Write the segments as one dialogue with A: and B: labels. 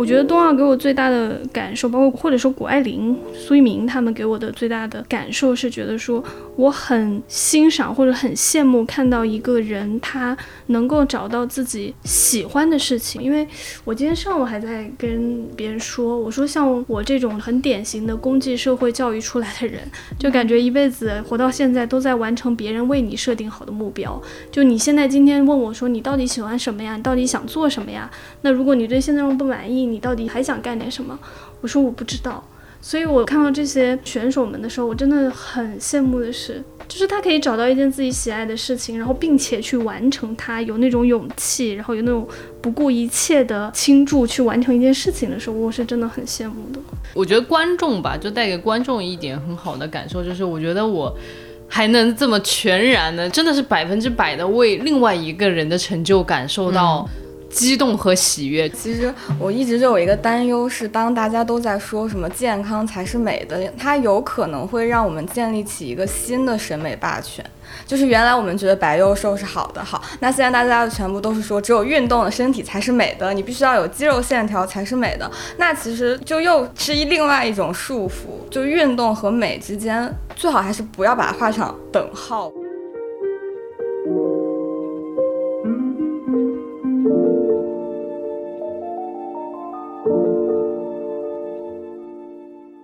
A: 我觉得冬奥给我最大的感受，包括或者说谷爱凌、苏翊鸣他们给我的最大的感受是，觉得说我很欣赏或者很羡慕看到一个人他能够找到自己喜欢的事情。因为我今天上午还在跟别人说，我说像我这种很典型的公济社会教育出来的人，就感觉一辈子活到现在都在完成别人为你设定好的目标。就你现在今天问我说你到底喜欢什么呀？你到底想做什么呀？那如果你对现在状不满意，你到底还想干点什么？我说我不知道。所以我看到这些选手们的时候，我真的很羡慕的是，就是他可以找到一件自己喜爱的事情，然后并且去完成它，有那种勇气，然后有那种不顾一切的倾注去完成一件事情的时候，我是真的很羡慕的。
B: 我觉得观众吧，就带给观众一点很好的感受，就是我觉得我还能这么全然的，真的是百分之百的为另外一个人的成就感受到。激动和喜悦。
C: 其实我一直就有一个担忧，是当大家都在说什么健康才是美的，它有可能会让我们建立起一个新的审美霸权。就是原来我们觉得白幼瘦是好的，好，那现在大家全部都是说只有运动的身体才是美的，你必须要有肌肉线条才是美的。那其实就又是一另外一种束缚，就运动和美之间，最好还是不要把它画上等号。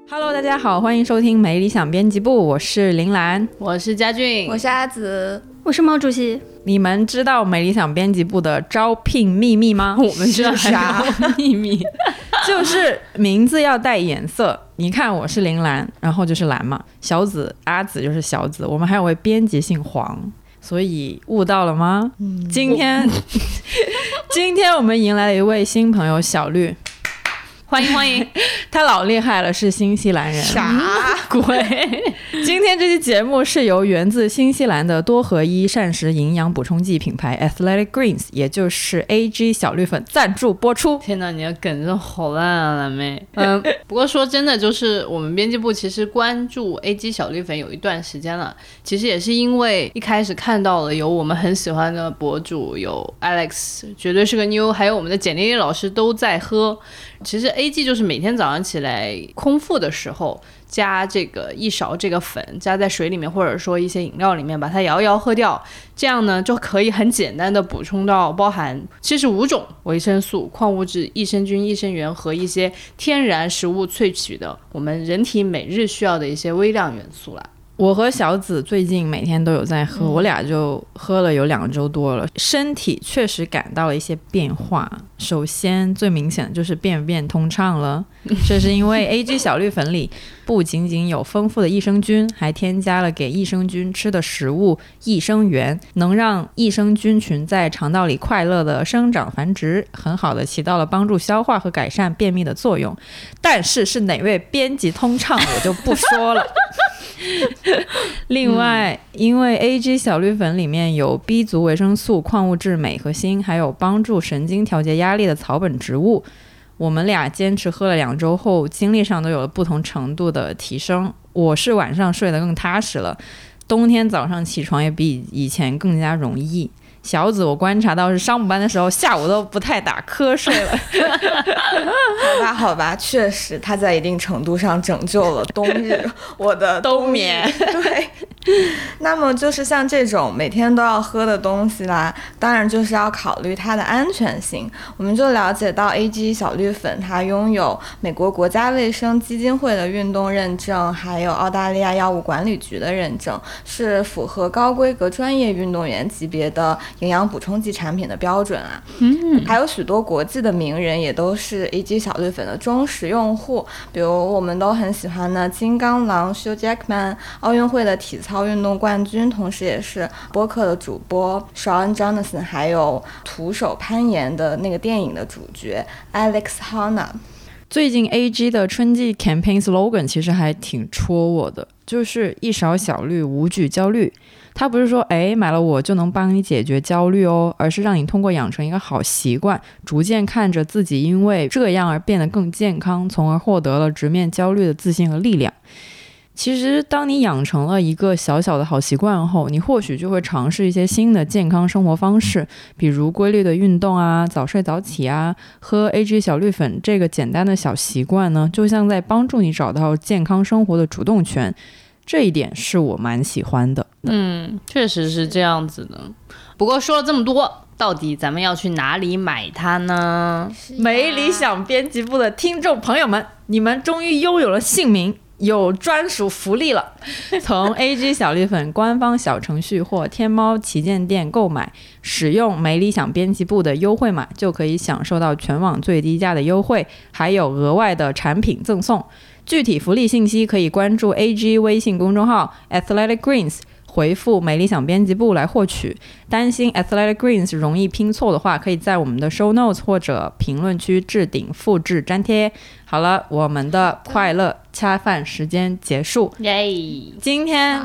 D: Hello，大家好，欢迎收听没理想编辑部，我是林兰，
B: 我是佳俊，
C: 我是阿紫，
A: 我是毛主席。
D: 你们知道没理想编辑部的招聘秘密吗？
B: 我们知道
D: 啥
B: 秘密？
D: 就是名字要带颜色。你看我是林兰，然后就是蓝嘛。小紫阿紫就是小紫。我们还有位编辑姓黄，所以悟到了吗？今天 今天我们迎来了一位新朋友小绿。
B: 欢迎欢迎，
D: 他老厉害了，是新西兰人。
C: 啥
D: 鬼？今天这期节目是由源自新西兰的多合一膳食营养补充剂品牌 Athletic Greens，也就是 AG 小绿粉赞助播出。
B: 天呐，你的梗真好烂啊，蓝妹。嗯，不过说真的，就是我们编辑部其实关注 AG 小绿粉有一段时间了。其实也是因为一开始看到了有我们很喜欢的博主，有 Alex，绝对是个妞，还有我们的简丽丽老师都在喝。其实 A G 就是每天早上起来空腹的时候，加这个一勺这个粉，加在水里面，或者说一些饮料里面，把它摇一摇喝掉，这样呢就可以很简单的补充到包含七十五种维生素、矿物质、益生菌、益生元和一些天然食物萃取的我们人体每日需要的一些微量元素了。
D: 我和小紫最近每天都有在喝，我俩就喝了有两周多了，身体确实感到了一些变化。首先最明显的就是便便通畅了，这是因为 A G 小绿粉里不仅仅有丰富的益生菌，还添加了给益生菌吃的食物益生元，能让益生菌群在肠道里快乐的生长繁殖，很好的起到了帮助消化和改善便秘的作用。但是是哪位编辑通畅，我就不说了。另外，因为 A G 小绿粉里面有 B 族维生素、矿物质、镁和锌，还有帮助神经调节压力的草本植物，我们俩坚持喝了两周后，精力上都有了不同程度的提升。我是晚上睡得更踏实了，冬天早上起床也比以前更加容易。小紫，我观察到是上午班的时候，下午都不太打瞌睡了。
C: 好吧，好吧，确实他在一定程度上拯救了冬日 我的
D: 冬眠。
C: 对，那么就是像这种每天都要喝的东西啦，当然就是要考虑它的安全性。我们就了解到，A G 小绿粉它拥有美国国家卫生基金会的运动认证，还有澳大利亚药物管理局的认证，是符合高规格专业运动员级别的。营养补充剂产品的标准啊，嗯，还有许多国际的名人也都是 A G 小绿粉的忠实用户，比如我们都很喜欢的金刚狼 Hugh Jackman，奥运会的体操运动冠军，同时也是播客的主播 Sean Johnson，还有徒手攀岩的那个电影的主角 Alex Honnold。
D: 最近 A G 的春季 campaign slogan 其实还挺戳我的，就是一勺小绿，无惧焦虑。他不是说，哎，买了我就能帮你解决焦虑哦，而是让你通过养成一个好习惯，逐渐看着自己因为这样而变得更健康，从而获得了直面焦虑的自信和力量。其实，当你养成了一个小小的好习惯后，你或许就会尝试一些新的健康生活方式，比如规律的运动啊、早睡早起啊、喝 AG 小绿粉。这个简单的小习惯呢，就像在帮助你找到健康生活的主动权。这一点是我蛮喜欢的。
B: 嗯，确实是这样子的。不过说了这么多，到底咱们要去哪里买它呢？
D: 没理想编辑部的听众朋友们，你们终于拥有了姓名。有专属福利了！从 A G 小绿粉官方小程序或天猫旗舰店购买，使用没理想编辑部的优惠码，就可以享受到全网最低价的优惠，还有额外的产品赠送。具体福利信息可以关注 A G 微信公众号 Athletic Greens。回复“美理想编辑部”来获取。担心 Athletic Greens 容易拼错的话，可以在我们的 Show Notes 或者评论区置顶复制粘贴。好了，我们的快乐恰饭时间结束。
B: 耶！
D: 今天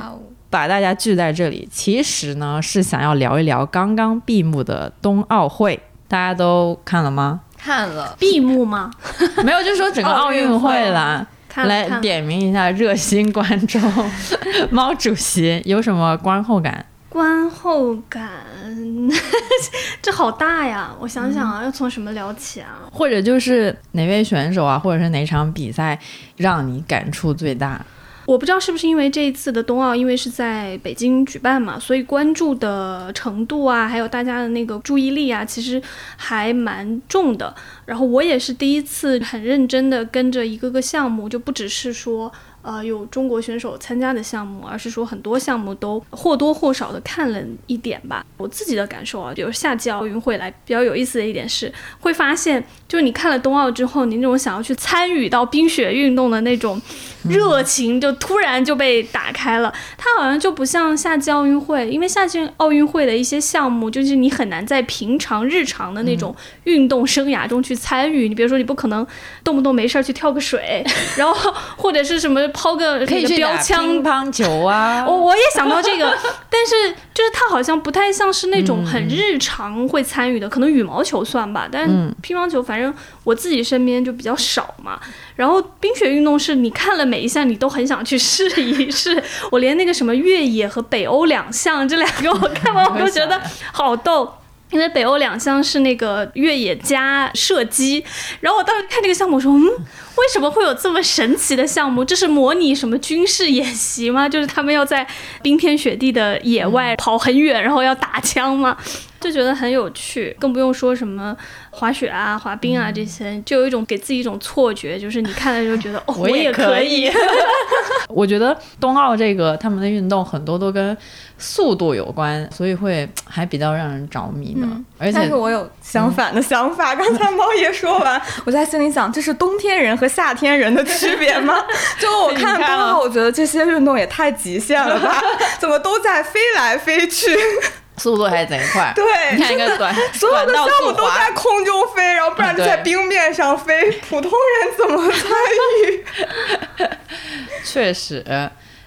D: 把大家聚在这里，其实呢是想要聊一聊刚刚闭幕的冬奥会。大家都看了吗？
C: 看了。
A: 闭幕吗？
D: 没有，就是说整个奥运会啦。来点名一下热心观众，毛主席有什么观后感？
A: 观后感，这好大呀！我想想啊，要从什么聊起啊？
D: 或者就是哪位选手啊，或者是哪场比赛让你感触最大？
A: 我不知道是不是因为这一次的冬奥，因为是在北京举办嘛，所以关注的程度啊，还有大家的那个注意力啊，其实还蛮重的。然后我也是第一次很认真的跟着一个个项目，就不只是说。呃，有中国选手参加的项目，而是说很多项目都或多或少的看了一点吧。我自己的感受啊，比如夏季奥运会来比较有意思的一点是，会发现就是你看了冬奥之后，你那种想要去参与到冰雪运动的那种热情，就突然就被打开了。它好像就不像夏季奥运会，因为夏季奥运会的一些项目，就是你很难在平常日常的那种运动生涯中去参与。你比如说，你不可能动不动没事儿去跳个水，然后或者是什么。抛个
D: 可以
A: 标枪、
D: 乒乓球啊！
A: 我我也想到这个，但是就是它好像不太像是那种很日常会参与的，可能羽毛球算吧，但乒乓球反正我自己身边就比较少嘛。然后冰雪运动是你看了每一项你都很想去试一试，我连那个什么越野和北欧两项这两个我看完我都觉得好逗。因为北欧两项是那个越野加射击，然后我当时看这个项目说，嗯，为什么会有这么神奇的项目？这是模拟什么军事演习吗？就是他们要在冰天雪地的野外跑很远，然后要打枪吗？就觉得很有趣，更不用说什么滑雪啊、滑冰啊这些，就有一种给自己一种错觉，就是你看了就觉得 哦，我
D: 也
A: 可以。
D: 我 觉得冬奥这个他们的运动很多都跟速度有关，所以会还比较让人着迷的。而且，
C: 但是我有相反的想法。刚才猫爷说完，我在心里想，这是冬天人和夏天人的区别吗？就我看冬奥，我觉得这些运动也太极限了吧？怎么都在飞来飞去？
D: 速度还贼快，
C: 对，
D: 你看一个短，
C: 所有的项目都在空中飞，然后不然就在冰面上飞，普通人怎么参与？
D: 确实，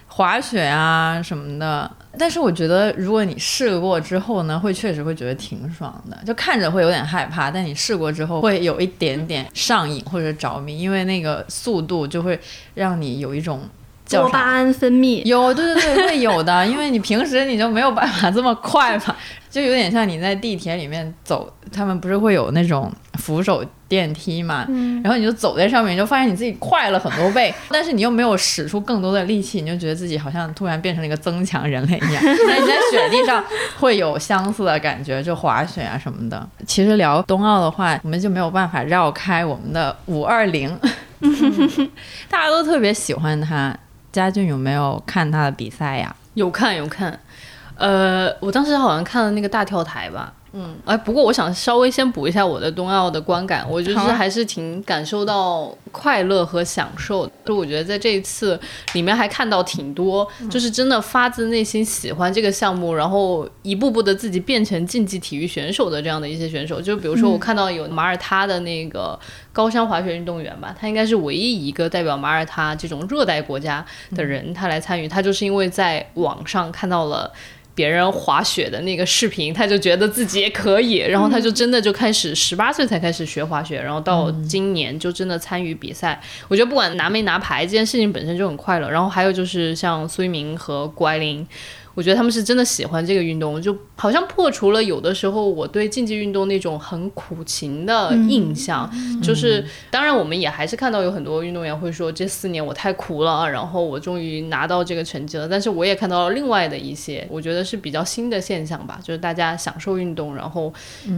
D: 滑雪啊什么的，但是我觉得如果你试过之后呢，会确实会觉得挺爽的，就看着会有点害怕，但你试过之后会有一点点上瘾或者着迷，因为那个速度就会让你有一种。
A: 多巴胺分泌
D: 有，对对对，会有的，因为你平时你就没有办法这么快嘛，就有点像你在地铁里面走，他们不是会有那种扶手电梯嘛，然后你就走在上面，你就发现你自己快了很多倍，但是你又没有使出更多的力气，你就觉得自己好像突然变成了一个增强人类一样。那你在雪地上会有相似的感觉，就滑雪啊什么的。其实聊冬奥的话，我们就没有办法绕开我们的五二零，大家都特别喜欢他。嘉俊有没有看他的比赛呀？
B: 有看有看，呃，我当时好像看了那个大跳台吧。嗯，哎，不过我想稍微先补一下我的冬奥的观感，我就是还是挺感受到快乐和享受。就我觉得在这一次里面还看到挺多，就是真的发自内心喜欢这个项目，然后一步步的自己变成竞技体育选手的这样的一些选手。就比如说我看到有马耳他的那个高山滑雪运动员吧，他应该是唯一一个代表马耳他这种热带国家的人，他来参与。他就是因为在网上看到了。别人滑雪的那个视频，他就觉得自己也可以，然后他就真的就开始十八岁才开始学滑雪，然后到今年就真的参与比赛。我觉得不管拿没拿牌，这件事情本身就很快乐。然后还有就是像苏一鸣和谷爱凌。我觉得他们是真的喜欢这个运动，就好像破除了有的时候我对竞技运动那种很苦情的印象。就是当然，我们也还是看到有很多运动员会说这四年我太苦了，然后我终于拿到这个成绩了。但是我也看到了另外的一些，我觉得是比较新的现象吧，就是大家享受运动，然后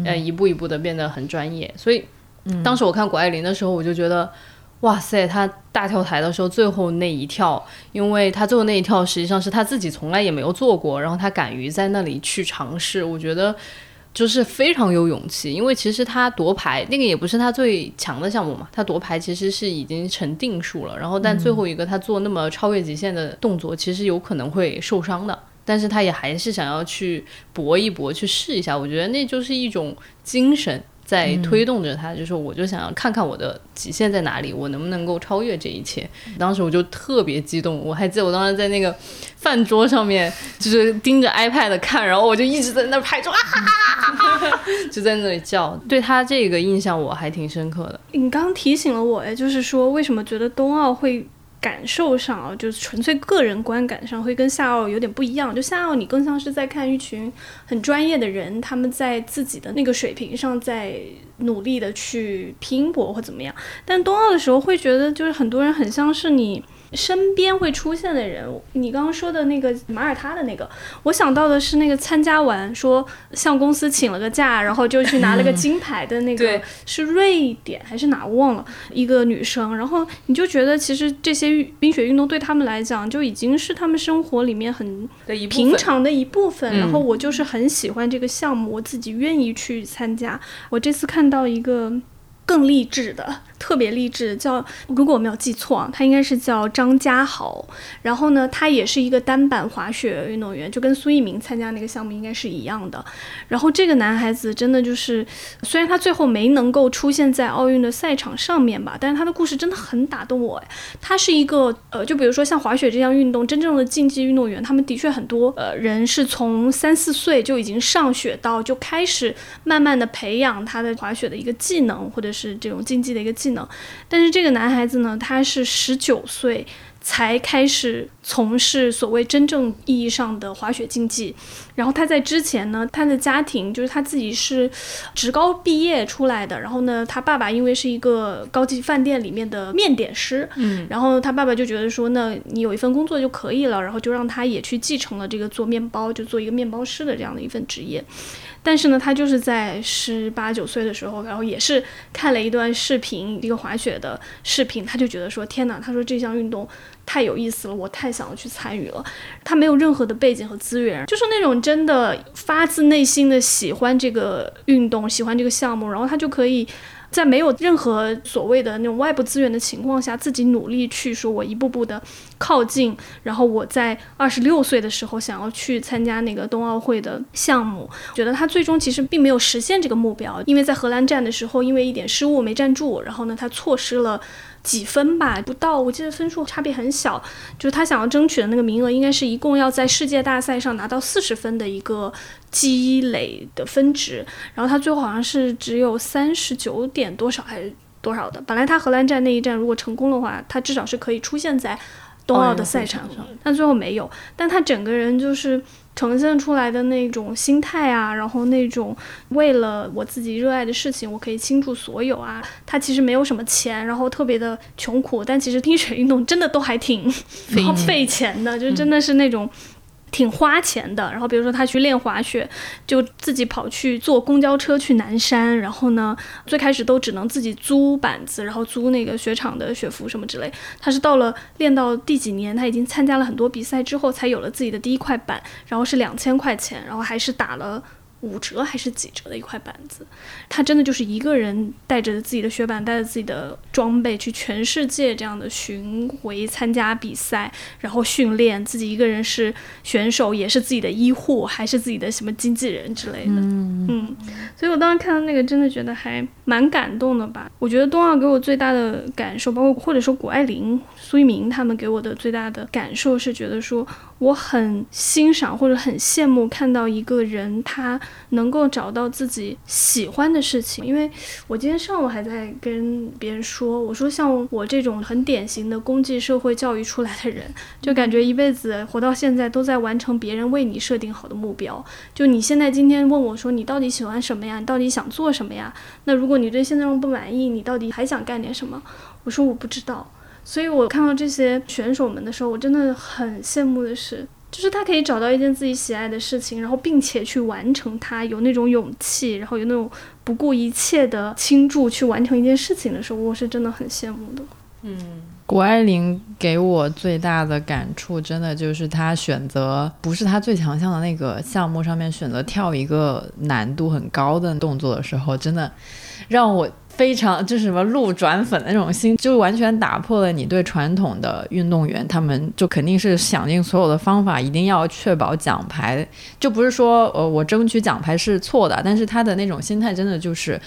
B: 呃一步一步的变得很专业。所以当时我看谷爱凌的时候，我就觉得。哇塞，他大跳台的时候最后那一跳，因为他最后那一跳实际上是他自己从来也没有做过，然后他敢于在那里去尝试，我觉得就是非常有勇气。因为其实他夺牌那个也不是他最强的项目嘛，他夺牌其实是已经成定数了。然后但最后一个他做那么超越极限的动作，其实有可能会受伤的，但是他也还是想要去搏一搏，去试一下。我觉得那就是一种精神。在推动着他，就是我就想要看看我的极限在哪里，我能不能够超越这一切。当时我就特别激动，我还记得我当时在那个饭桌上面，就是盯着 iPad 看，然后我就一直在那拍桌，就在那里叫。对他这个印象我还挺深刻的。
A: 你刚提醒了我，哎，就是说为什么觉得冬奥会？感受上啊，就是纯粹个人观感上会跟夏奥有点不一样。就夏奥，你更像是在看一群很专业的人，他们在自己的那个水平上在努力的去拼搏或怎么样。但冬奥的时候，会觉得就是很多人很像是你。身边会出现的人，你刚刚说的那个马耳他的那个，我想到的是那个参加完说向公司请了个假，然后就去拿了个金牌的那个，是瑞典还是哪我忘了，一个女生。然后你就觉得其实这些冰雪运动对他们来讲就已经是他们生活里面很平常的一部分。然后我就是很喜欢这个项目，我自己愿意去参加。我这次看到一个。更励志的，特别励志，叫如果我没有记错啊，他应该是叫张家豪。然后呢，他也是一个单板滑雪运动员，就跟苏翊鸣参加那个项目应该是一样的。然后这个男孩子真的就是，虽然他最后没能够出现在奥运的赛场上面吧，但是他的故事真的很打动我。他是一个呃，就比如说像滑雪这项运动，真正的竞技运动员，他们的确很多呃人是从三四岁就已经上雪道，就开始慢慢的培养他的滑雪的一个技能，或者是这种竞技的一个技能，但是这个男孩子呢，他是十九岁才开始从事所谓真正意义上的滑雪竞技。然后他在之前呢，他的家庭就是他自己是职高毕业出来的。然后呢，他爸爸因为是一个高级饭店里面的面点师，嗯，然后他爸爸就觉得说，那你有一份工作就可以了，然后就让他也去继承了这个做面包，就做一个面包师的这样的一份职业。但是呢，他就是在十八九岁的时候，然后也是看了一段视频，一个滑雪的视频，他就觉得说：“天哪！”他说这项运动太有意思了，我太想要去参与了。他没有任何的背景和资源，就是那种真的发自内心的喜欢这个运动，喜欢这个项目，然后他就可以。在没有任何所谓的那种外部资源的情况下，自己努力去说，我一步步的靠近，然后我在二十六岁的时候想要去参加那个冬奥会的项目，觉得他最终其实并没有实现这个目标，因为在荷兰站的时候，因为一点失误没站住，然后呢，他错失了。几分吧，不到，我记得分数差别很小。就是他想要争取的那个名额，应该是一共要在世界大赛上拿到四十分的一个积累的分值。然后他最后好像是只有三十九点多少还是多少的。本来他荷兰站那一站如果成功的话，他至少是可以出现在冬奥的赛场上，但最后没有。但他整个人就是。呈现出来的那种心态啊，然后那种为了我自己热爱的事情，我可以倾注所有啊。他其实没有什么钱，然后特别的穷苦，但其实 冰雪运动真的都还挺费钱的，就真的是那种。挺花钱的，然后比如说他去练滑雪，就自己跑去坐公交车去南山，然后呢，最开始都只能自己租板子，然后租那个雪场的雪服什么之类。他是到了练到第几年，他已经参加了很多比赛之后，才有了自己的第一块板，然后是两千块钱，然后还是打了五折还是几折的一块板子，他真的就是一个人带着自己的雪板，带着自己的装备去全世界这样的巡回参加比赛，然后训练自己一个人是选手，也是自己的医护，还是自己的什么经纪人之类的。嗯，所以我当时看到那个，真的觉得还蛮感动的吧。我觉得冬奥给我最大的感受，包括或者说谷爱凌、苏一鸣他们给我的最大的感受是觉得说。我很欣赏或者很羡慕看到一个人，他能够找到自己喜欢的事情。因为我今天上午还在跟别人说，我说像我这种很典型的公济社会教育出来的人，就感觉一辈子活到现在都在完成别人为你设定好的目标。就你现在今天问我说，你到底喜欢什么呀？你到底想做什么呀？那如果你对现状不满意，你到底还想干点什么？我说我不知道。所以我看到这些选手们的时候，我真的很羡慕的是，就是他可以找到一件自己喜爱的事情，然后并且去完成它，有那种勇气，然后有那种不顾一切的倾注去完成一件事情的时候，我是真的很羡慕的。
D: 嗯，谷爱凌给我最大的感触，真的就是她选择不是她最强项的那个项目上面选择跳一个难度很高的动作的时候，真的让我。非常 就是什么路转粉的那种心，就完全打破了你对传统的运动员，他们就肯定是想尽所有的方法，一定要确保奖牌。就不是说呃我争取奖牌是错的，但是他的那种心态真的就是。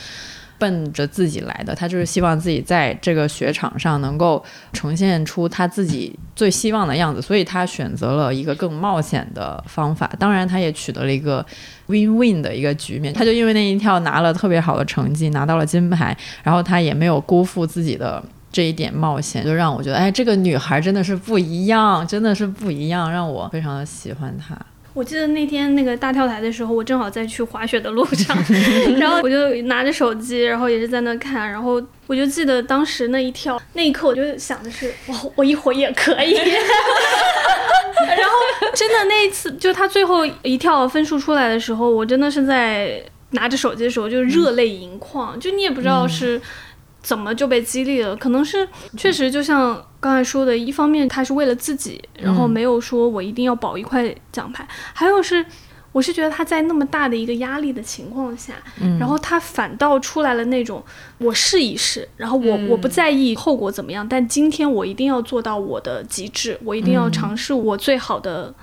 D: 奔着自己来的，他就是希望自己在这个雪场上能够呈现出他自己最希望的样子，所以他选择了一个更冒险的方法。当然，他也取得了一个 win-win 的一个局面。他就因为那一跳拿了特别好的成绩，拿到了金牌，然后他也没有辜负自己的这一点冒险，就让我觉得，哎，这个女孩真的是不一样，真的是不一样，让我非常的喜欢她。
A: 我记得那天那个大跳台的时候，我正好在去滑雪的路上，然后我就拿着手机，然后也是在那看，然后我就记得当时那一跳，那一刻我就想的是，哇，我一会儿也可以。然后真的那一次，就他最后一跳分数出来的时候，我真的是在拿着手机的时候就热泪盈眶，就你也不知道是。怎么就被激励了？可能是确实，就像刚才说的，一方面他是为了自己，然后没有说我一定要保一块奖牌；还有是，我是觉得他在那么大的一个压力的情况下，然后他反倒出来了那种我试一试，然后我我不在意后果怎么样，但今天我一定要做到我的极致，我一定要尝试我最好的。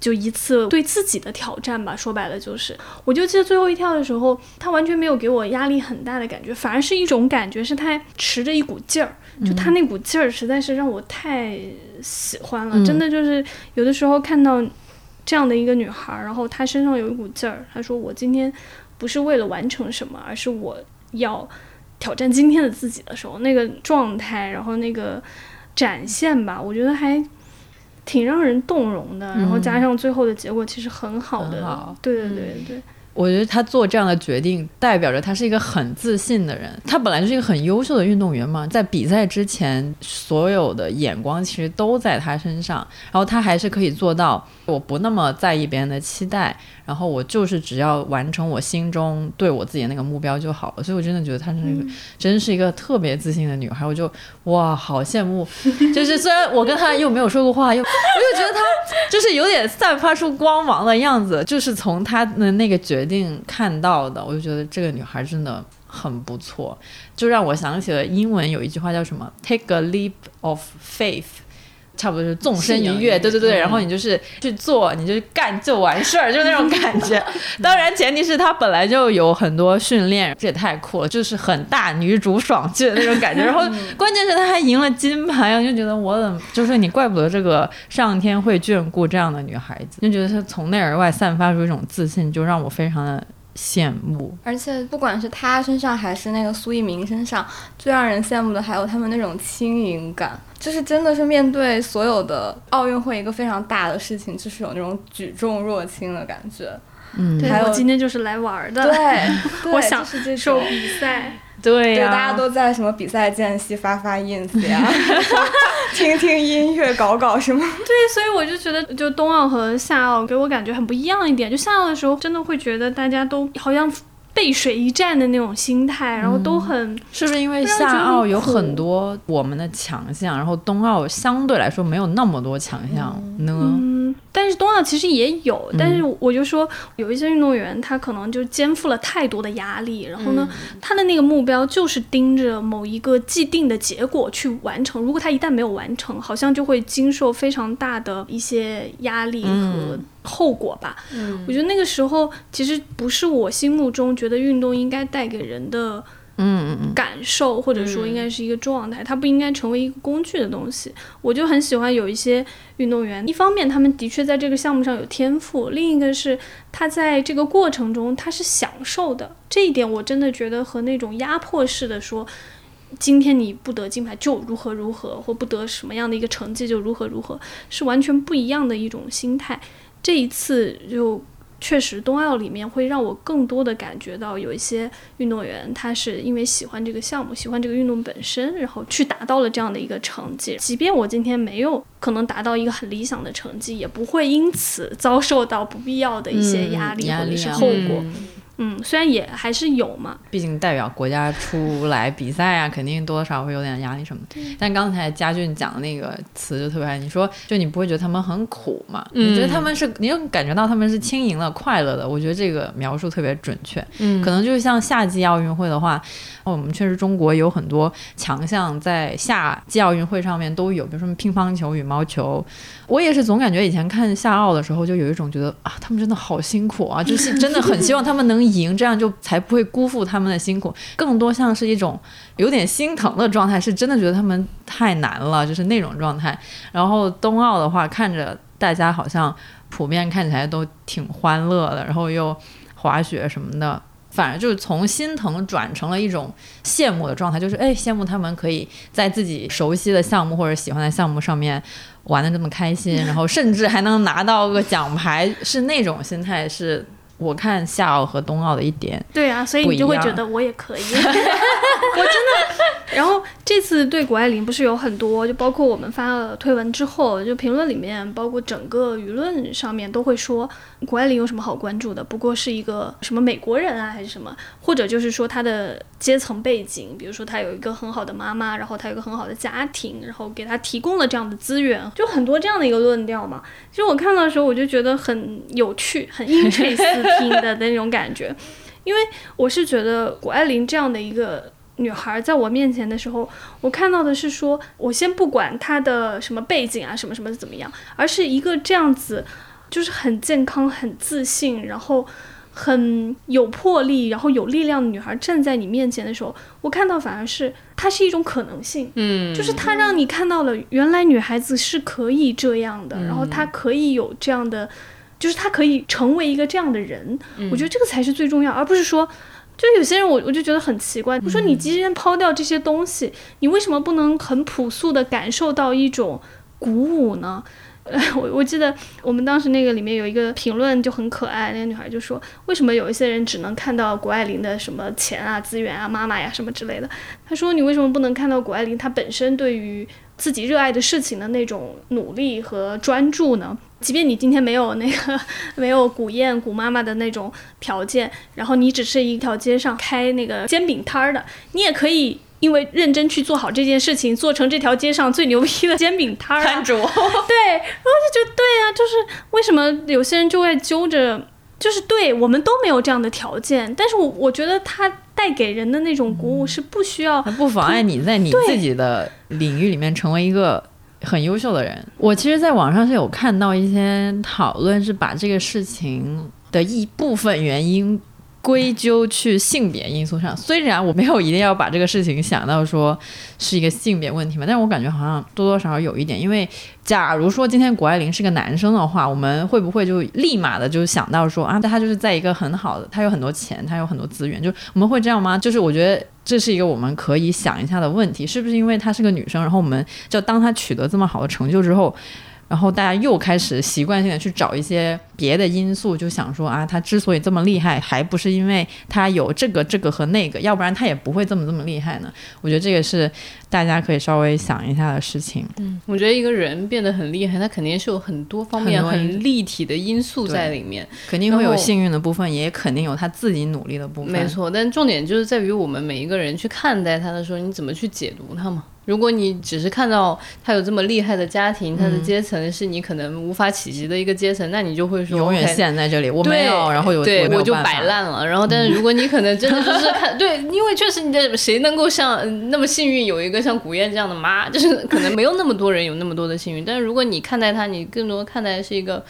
A: 就一次对自己的挑战吧，说白了就是，我就记得最后一跳的时候，他完全没有给我压力很大的感觉，反而是一种感觉，是他持着一股劲儿，就他那股劲儿实在是让我太喜欢了，真的就是有的时候看到这样的一个女孩，然后她身上有一股劲儿，她说我今天不是为了完成什么，而是我要挑战今天的自己的时候，那个状态，然后那个展现吧，我觉得还。挺让人动容的，然后加上最后的结果，其实很好的。对对对对。
D: 我觉得他做这样的决定，代表着他是一个很自信的人。他本来就是一个很优秀的运动员嘛，在比赛之前，所有的眼光其实都在他身上，然后他还是可以做到，我不那么在意别人的期待。然后我就是只要完成我心中对我自己的那个目标就好了，所以我真的觉得她是一个，真是一个特别自信的女孩，我就哇，好羡慕。就是虽然我跟她又没有说过话，又 我又觉得她就是有点散发出光芒的样子，就是从她的那个决定看到的，我就觉得这个女孩真的很不错，就让我想起了英文有一句话叫什么，Take a leap of faith。差不多是纵身一跃，对对对，然后你就是去做，你就干就完事儿，就那种感觉。当然，前提是他本来就有很多训练，这也太酷了，就是很大女主爽剧的那种感觉。然后关键是他还赢了金牌，我就觉得我怎么就是你怪不得这个上天会眷顾这样的女孩子，就觉得她从内而外散发出一种自信，就让我非常的。羡慕，
C: 而且不管是他身上还是那个苏翊鸣身上，最让人羡慕的还有他们那种轻盈感，就是真的是面对所有的奥运会一个非常大的事情，就是有那种举重若轻的感觉。
A: 嗯，还有今天就是来玩的，
C: 对，
A: 我想受比赛。
D: 对
C: 呀，大家都在什么比赛间隙发发 ins 呀，听听音乐，搞搞什么。
A: 对，所以我就觉得，就冬奥和夏奥给我感觉很不一样一点。就夏奥的时候，真的会觉得大家都好像。背水一战的那种心态，然后都很
D: 是不是因为夏奥有很多我们的强项，然后冬奥相对来说没有那么多强项呢？
A: 嗯，但但是冬奥其实也有，但是我就说有一些运动员他可能就肩负了太多的压力，然后呢，他的那个目标就是盯着某一个既定的结果去完成，如果他一旦没有完成，好像就会经受非常大的一些压力和后果吧。
B: 嗯
A: 我觉得那个时候其实不是我心目中觉得运动应该带给人的。
D: 嗯嗯嗯，
A: 感受，或者说应该是一个状态，它不应该成为一个工具的东西。我就很喜欢有一些运动员，一方面他们的确在这个项目上有天赋，另一个是他在这个过程中他是享受的。这一点我真的觉得和那种压迫式的说，今天你不得金牌就如何如何，或不得什么样的一个成绩就如何如何，是完全不一样的一种心态。这一次就。确实，冬奥里面会让我更多的感觉到有一些运动员，他是因为喜欢这个项目，喜欢这个运动本身，然后去达到了这样的一个成绩。即便我今天没有可能达到一个很理想的成绩，也不会因此遭受到不必要的一些压力或者是后果。嗯，虽然也还是有嘛，
D: 毕竟代表国家出来比赛啊，肯定多多少少会有点压力什么的。但刚才佳俊讲的那个词就特别好，你说就你不会觉得他们很苦嘛？
B: 嗯
D: 你觉得他们是，你就感觉到他们是轻盈的、快乐的？我觉得这个描述特别准确。
B: 嗯
D: 可能就是像夏季奥运会的话，我们确实中国有很多强项在夏季奥运会上面都有，比如说乒乓球、羽毛球。我也是总感觉以前看夏奥的时候，就有一种觉得啊，他们真的好辛苦啊，就是真的很希望他们能赢，这样就才不会辜负他们的辛苦。更多像是一种有点心疼的状态，是真的觉得他们太难了，就是那种状态。然后冬奥的话，看着大家好像普遍看起来都挺欢乐的，然后又滑雪什么的。反而就是从心疼转成了一种羡慕的状态，就是哎，羡慕他们可以在自己熟悉的项目或者喜欢的项目上面玩的这么开心，然后甚至还能拿到个奖牌，是那种心态，是我看夏奥和冬奥的一点。
A: 对啊，所以你就会觉得我也可以，我真的。然后这次对谷爱凌不是有很多，就包括我们发了推文之后，就评论里面，包括整个舆论上面都会说谷爱凌有什么好关注的？不过是一个什么美国人啊，还是什么？或者就是说她的阶层背景，比如说她有一个很好的妈妈，然后她有一个很好的家庭，然后给她提供了这样的资源，就很多这样的一个论调嘛。其实我看到的时候，我就觉得很有趣，很英垂斯听的那种感觉。因为我是觉得谷爱凌这样的一个女孩，在我面前的时候，我看到的是说，我先不管她的什么背景啊，什么什么怎么样，而是一个这样子，就是很健康、很自信，然后很有魄力，然后有力量的女孩站在你面前的时候，我看到反而是她是一种可能性。
B: 嗯，
A: 就是她让你看到了，原来女孩子是可以这样的，然后她可以有这样的，就是他可以成为一个这样的人。我觉得这个才是最重要，而不是说，就有些人我我就觉得很奇怪，我说你即便抛掉这些东西，你为什么不能很朴素的感受到一种鼓舞呢？呃，我我记得我们当时那个里面有一个评论就很可爱，那个女孩就说，为什么有一些人只能看到谷爱凌的什么钱啊、资源啊、妈妈呀什么之类的？她说你为什么不能看到谷爱凌她本身对于自己热爱的事情的那种努力和专注呢？即便你今天没有那个 没有古燕古妈妈的那种条件，然后你只是一条街上开那个煎饼摊儿的，你也可以。因为认真去做好这件事情，做成这条街上最牛逼的煎饼摊儿、啊，
D: 摊主，
A: 对，然后就觉得对呀、就是为什么有些人就会揪着，就是对我们都没有这样的条件，但是我我觉得他带给人的那种鼓舞是不需要，
D: 不妨碍你在你自己的领域里面成为一个很优秀的人。我其实，在网上是有看到一些讨论，是把这个事情的一部分原因。归咎去性别因素上，虽然我没有一定要把这个事情想到说是一个性别问题嘛，但是我感觉好像多多少少有一点，因为假如说今天谷爱凌是个男生的话，我们会不会就立马的就想到说啊，他就是在一个很好的，他有很多钱，他有很多资源，就我们会这样吗？就是我觉得这是一个我们可以想一下的问题，是不是因为她是个女生，然后我们就当她取得这么好的成就之后。然后大家又开始习惯性的去找一些别的因素，就想说啊，他之所以这么厉害，还不是因为他有这个、这个和那个，要不然他也不会这么这么厉害呢。我觉得这个是大家可以稍微想一下的事情。
B: 嗯我觉得一个人变得很厉害，他肯定是有很多方面
D: 很
B: 立体的因素在里面。
D: 肯定会有幸运的部分，也肯定有他自己努力的部分。
B: 没，错，但重点就是在于我们每一个人去看待他的时候，你怎么去解读他嘛？如果你只是看到他有这么厉害的家庭，他的阶层是你可能无法企及的一个阶层，那你就会说
D: 永远陷在这里，我没，有，然后有
B: 对我就摆烂了。然后，但是如果你可能真的就是看 对，因为确实你的谁能够像嗯那么幸运有一个像古燕这样的妈，就是可能没有那么多人有那么多的幸运。但是如果你看待他，你更多看待的是一个。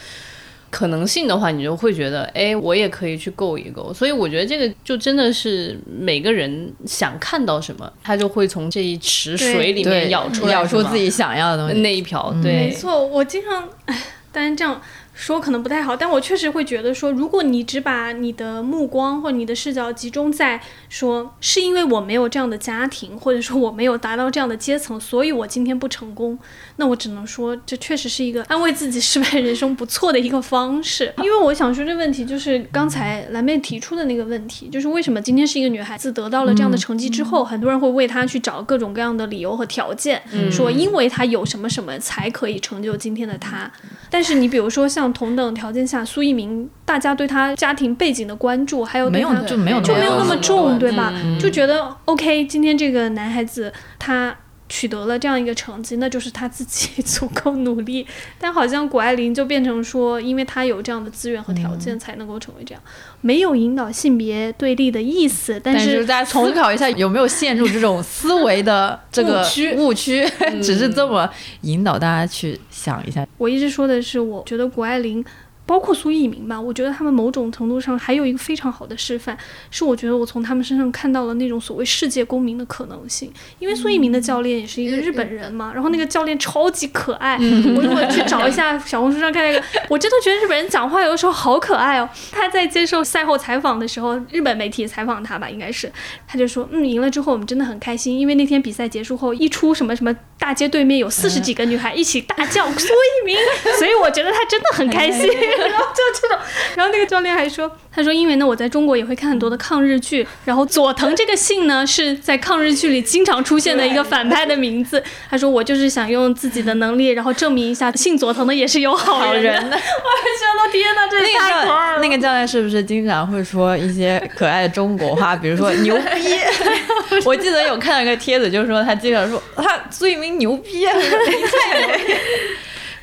B: 可能性的话，你就会觉得，哎，我也可以去够一够。所以我觉得这个就真的是每个人想看到什么，他就会从这一池水里面
D: 对
B: 舀出来
D: 舀出自己想要的东西。
B: 那一瓢。对没，
A: 错，我经常，唉，当然这样说可能不太好，但我确实会觉得说，如果你只把你的目光或你的视角集中在说是因为我没有这样的家庭，或者说我没有达到这样的阶层，所以我今天不成功，那我只能说这确实是一个安慰自己失败人生不错的一个方式。因为我想说这问题就是刚才蓝妹提出的那个问题，就是为什么今天是一个女孩子得到了这样的成绩之后，很多人会为她去找各种各样的理由和条件，说因为她有什么什么才可以成就今天的她。但是你比如说像同等条件下，苏一鸣，大家对他家庭背景的关注，还有对
D: 没有
A: 他
D: 就没有
A: 就没有那么重，对
B: 嗯
A: 吧？就觉得 OK，今天这个男孩子他取得了这样一个成绩，那就是他自己 足够努力。但好像谷爱凌就变成说，因为他有这样的资源和条
D: 嗯
A: 件，才能够成为这样，没有引导性别对立的意思，但
D: 但
A: 是
D: 是大家思考一下，有没有陷入这种 思维的这个
B: 误区
D: 误区？只是这么引导大家去想一下。
A: 我一直说的是，我觉得谷爱凌，包括苏翊鸣吧，我觉得他们某种程度上还有一个非常好的示范，是我觉得我从他们身上看到了那种所谓世界公民的可能性。因为苏翊鸣的教练也是一个日本人嘛，然后那个教练超级可爱，我如果去找一下小红书上看那个，我真的觉得日本人讲话有的时候好可爱哦。他在接受赛后采访的时候，日本媒体采访他吧，应该是，他就说，嗯，赢了之后我们真的很开心，因为那天比赛结束后一出什么什么大街对面有四十几个女孩一起大叫苏翊鸣，所以我觉得他真的很开心。然后就这种，然后那个教练还说，他说因为呢我在中国也会看很多的抗日剧，然后佐藤这个姓呢是在抗日剧里经常出现的一个反派的名字。他说我就是想用自己的能力，然后证明一下姓佐藤的也是有好人的。我觉得天哪，这也太可爱了。
D: 那个教练是不是经常会说一些可爱的中国话，比如说牛逼？我记得有看到一个帖子，就是说他经常说他苏一鸣牛逼，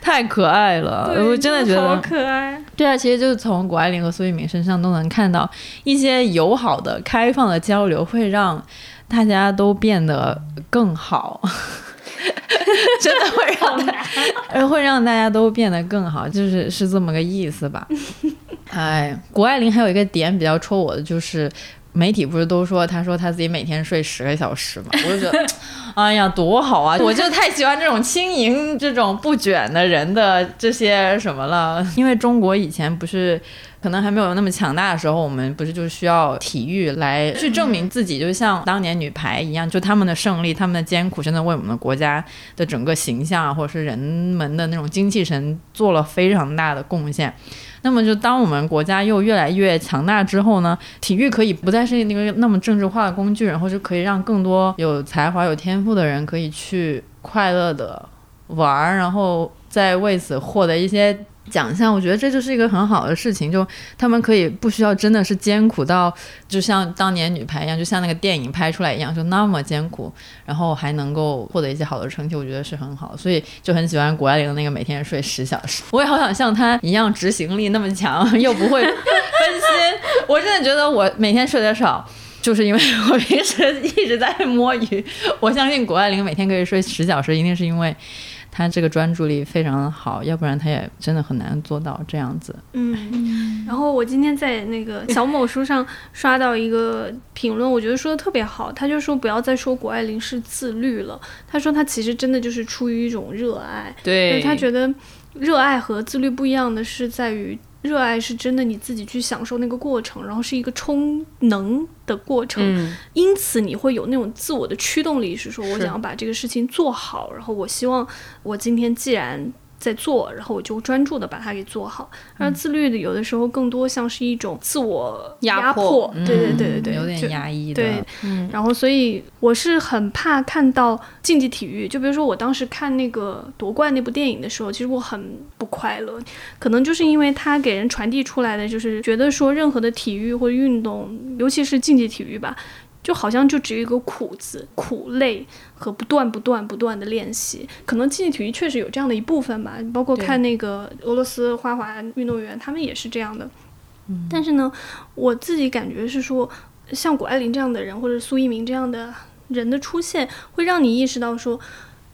D: 太可爱了，我真的觉得
A: 好
D: 得。
A: 可爱。
D: 对啊，其实就是从谷爱凌和苏翊鸣身上都能看到一些友好的、开放的交流，会让大家都变得更好。真的会让大，呃，会让大家都变得更好，就是是这么个意思吧。哎，谷爱凌还有一个点比较戳我的，就是媒体不是都说，他说他自己每天睡十个小时嘛，我就觉得，哎呀，多好啊！我就太喜欢这种轻盈、这种不卷的人的这些什么了，因为中国以前不是。可能还没有那么强大的时候，我们不是就需要体育来去证明自己，就像当年女排一样，就他们的胜利、他们的艰苦，真的为我们的国家的整个形象啊，或者是人们的那种精气神做了非常大的贡献。那么，就当我们国家又越来越强大之后呢，体育可以不再是那个那么政治化的工具，然后就可以让更多有才华、有天赋的人可以去快乐的玩儿，然后再为此获得一些。奖项，我觉得这就是一个很好的事情，就他们可以不需要真的是艰苦到，就像当年女排一样，就像那个电影拍出来一样，就那么艰苦，然后还能够获得一些好的成绩，我觉得是很好，所以就很喜欢谷爱凌那个每天睡十小时，我也好想像她一样执行力那么强，又不会分心。我真的觉得我每天睡得少。就是因为 我平时一直在摸鱼，我相信谷爱凌每天可以睡十小时，一定是因为她这个专注力非常好，要不然他也真的很难做到这样子。
A: 嗯，然后我今天在那个小某书上刷到一个评论，我觉得说的特别好。他就说不要再说谷爱凌是自律了，他说他其实真的就是出于一种热爱。
B: 对，
A: 他觉得热爱和自律不一样的是在于。热爱是真的你自己去享受那个过程，然后是一个充能的过程，
B: 嗯。
A: 因此你会有那种自我的驱动力，是说我想要把这个事情做好，然后我希望我今天既然在做，然后我就专注的把它给做好。而自律的有的时候更多像是一种自我
B: 压
A: 迫，
B: 迫
A: 对对对对对，
D: 有点压抑的。
A: 对，然后所以我是很怕看到竞技体育，就比如说我当时看那个夺冠那部电影的时候，其实我很不快乐，可能就是因为它给人传递出来的就是觉得说任何的体育或者运动，尤其是竞技体育吧。就好像就只有一个苦字，苦累和不断不断不断的练习。可能竞技体育确实有这样的一部分吧，包括看那个俄罗斯花滑运动员，他们也是这样的。但是呢，我自己感觉是说，像谷爱凌这样的人，或者苏翊鸣这样的人的出现，会让你意识到说，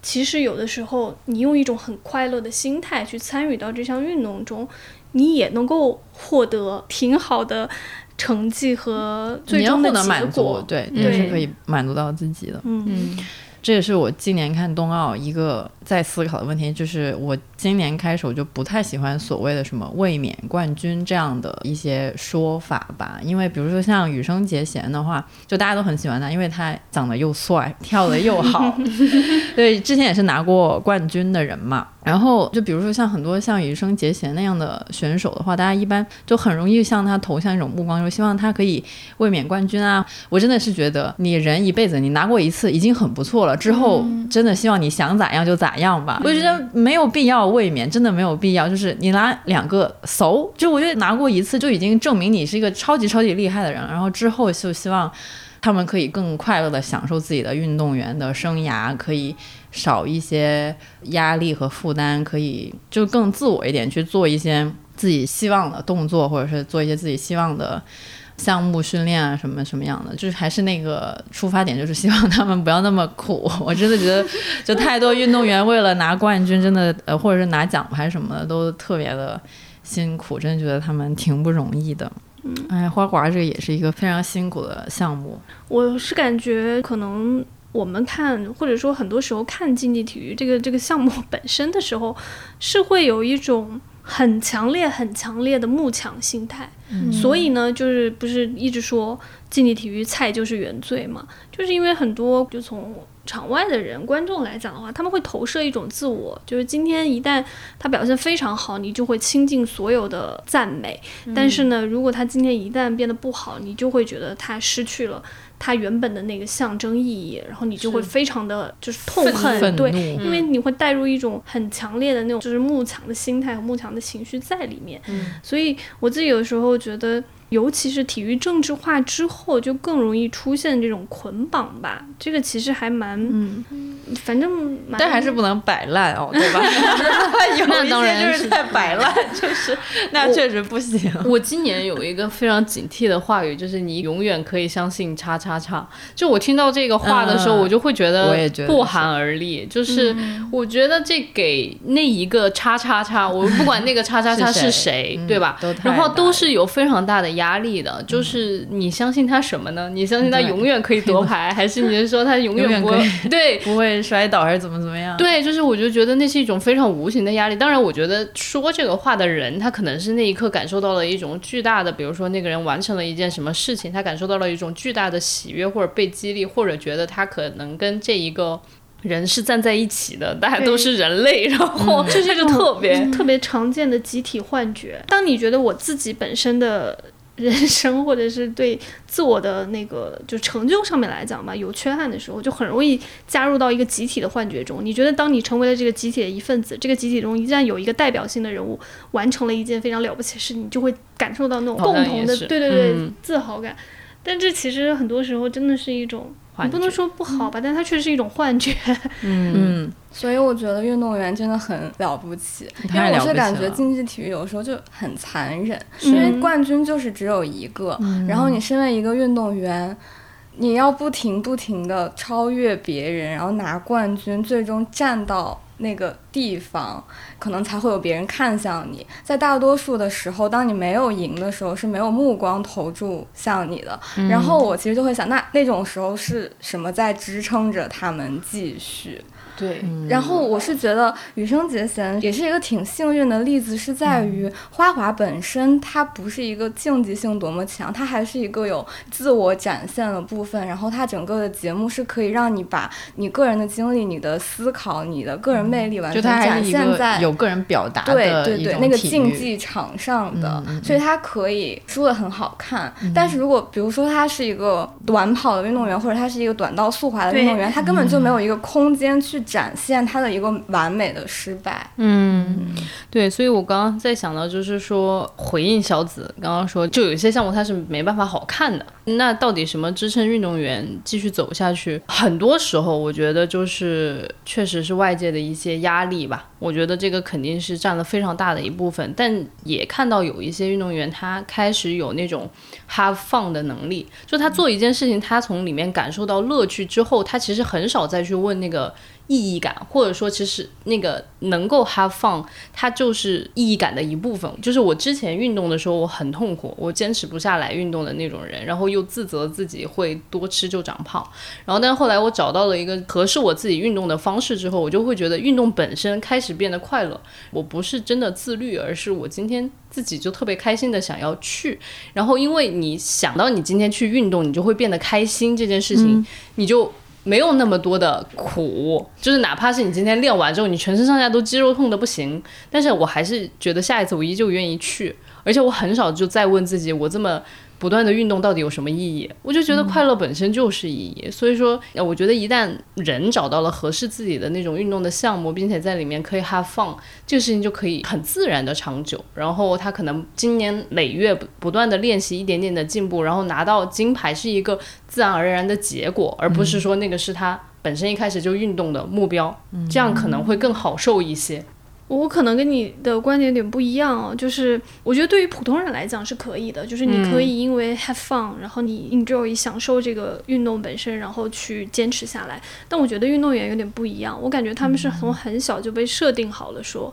A: 其实有的时候你用一种很快乐的心态去参与到这项运动中，你也能够获得挺好的成绩和最终的结果。，
D: 对，
A: 对
D: 也是可以满足到自己的。
A: 嗯
D: 这也是我今年看冬奥一个在思考的问题，就是我今年开始我就不太喜欢所谓的什么卫冕冠军这样的一些说法吧，因为比如说像羽生结弦的话，就大家都很喜欢他，因为他长得又帅，跳得又好，对，之前也是拿过冠军的人嘛。然后就比如说像很多像羽生结弦那样的选手的话，大家一般就很容易向他投向一种目光，就希望他可以卫冕冠军啊。我真的是觉得你人一辈子你拿过一次已经很不错了，之后真的希望你想咋样就咋样吧。我觉得没有必要卫冕，真的没有必要。就是你拿两个熟，就我觉得拿过一次就已经证明你是一个超级超级厉害的人，然后之后就希望。他们可以更快乐的享受自己的运动员的生涯，可以少一些压力和负担，可以就更自我一点去做一些自己希望的动作，或者是做一些自己希望的项目训练啊，什么什么样的，就是还是那个出发点，就是希望他们不要那么苦。我真的觉得，就太多运动员为了拿冠军，真的呃，或者是拿奖牌什么的，都特别的辛苦，真的觉得他们挺不容易的。嗯，哎，花滑这个也是一个非常辛苦的项目。
A: 我是感觉可能我们看，或者说很多时候看竞技体育这个这个项目 本身的时候，是会有一种很强烈、很强烈的慕强心态。所以呢，就是不是一直说竞技体育菜就是原罪嘛？就是因为很多就从场外的人、观众来讲的话，他们会投射一种自我，就是今天一旦他表现非常好，你就会倾尽所有的赞美；但是呢，如果他今天一旦变得不好，你就会觉得他失去了他原本的那个象征意义，然后你就会非常的就是痛恨，对，因为你会带入一种很强烈的那种就是慕强的心态和慕强的情绪在里面。所以我自己有时候觉得，尤其是体育政治化之后，就更容易出现这种捆绑吧。这个其实还蛮，嗯，反正蛮，
D: 但还是不能摆烂哦，对吧？有
B: 那
D: 一
B: 当然
D: 就是在摆烂，就是那确实不行。
B: 我今年有一个非常警惕的话语，就是你永远可以相信叉叉叉。就我听到这个话的时候，
D: 嗯
B: 我就会觉得
D: 我也觉得
B: 不寒而栗。就是我觉得这给那一个叉叉叉，我不管那个叉叉叉
D: 是
B: 是
D: 谁嗯
B: 对吧然后都是有非常大的压力的。就是你相信他什么呢？你相信他永远可以夺牌，还是你是说他永
D: 永远
B: 不会？对，
D: 不会摔倒还是怎么怎么样？
B: 对，就是我就觉得那是一种非常无形的压力。当然，我觉得说这个话的人，他可能是那一刻感受到了一种巨大的，比如说那个人完成了一件什么事情，他感受到了一种巨大的喜悦，或者被激励，或者觉得他可能跟这一个。人是站在一起的，大家都是人类，然后这就特别、
A: 特别常见的集体幻觉。当你觉得我自己本身的人生，或者是对自我的那个就成就上面来讲吧，有缺憾的时候，就很容易加入到一个集体的幻觉中。你觉得当你成为了这个集体的一份子，这个集体中一旦有一个代表性的人物完成了一件非常了不起的事，你就会感受到那种共同的对对对、
B: 嗯
A: 自豪感。但这其实很多时候真的是一种，你
B: 幻觉。
A: 不能说不好吧，但它确实是一种幻觉。
D: 嗯，
C: 所以我觉得运动员真的很了不起，因为我是感觉竞技体育有时候就很残忍，因为冠军就是只有一个，然后你身为一个运动员。你要不停不停的超越别人，然后拿冠军，最终站到那个地方，可能才会有别人看向你。在大多数的时候，当你没有赢的时候，是没有目光投注向你的。然后我其实就会想，那那种时候是什么在支撑着他们继续？
B: 对，
C: 然后我是觉得羽生结弦也是一个挺幸运的例子，是在于花滑本身它不是一个竞技性多么强，它还是一个有自我展现的部分。然后它整个的节目是可以让你把你个人的经历、你的思考、你的个人魅力完全展现在
D: 有个人表达
C: 对对对，那个竞技场上的，所以它可以输的很好看。但是如果比如说他是一个短跑的运动员，或者他是一个短道速滑的运动员，他根本就没有一个空间去展现他的一个完美的失败。
B: 嗯，对，所以我刚刚在想到，就是说回应小紫刚刚说，就有一些项目它是没办法好看的。那到底什么支撑运动员继续走下去？很多时候，我觉得就是确实是外界的一些压力吧。我觉得这个肯定是占了非常大的一部分，但也看到有一些运动员他开始有那种 have fun 的能力，就他做一件事情，他从里面感受到乐趣之后，他其实很少再去问那个。意义感，或者说，其实那个能够 have fun，它就是意义感的一部分。就是我之前运动的时候，我很痛苦，我坚持不下来运动的那种人，然后又自责自己会多吃就长胖。然后，但是后来我找到了一个合适我自己运动的方式之后，我就会觉得运动本身开始变得快乐。我不是真的自律，而是我今天自己就特别开心的想要去。然后，因为你想到你今天去运动，你就会变得开心，这件事情你就。没有那么多的苦，就是哪怕是你今天练完之后，你全身上下都肌肉痛的不行，但是我还是觉得下一次我依旧愿意去，而且我很少就再问自己，我这么。不断的运动到底有什么意义？我就觉得快乐本身就是意义。所以说，我觉得一旦人找到了合适自己的那种运动的项目，并且在里面可以 have fun，这个事情就可以很自然的长久。然后他可能今年累月不断的练习，一点点的进步，然后拿到金牌是一个自然而然的结果，而不是说那个是他本身一开始就运动的目标。这样可能会更好受一些。
A: 我可能跟你的观点有点不一样哦，就是我觉得对于普通人来讲是可以的，就是你可以因为 have fun，然后你 enjoy 享受这个运动本身，然后去坚持下来。但我觉得运动员有点不一样，我感觉他们是从很小就被设定好了，说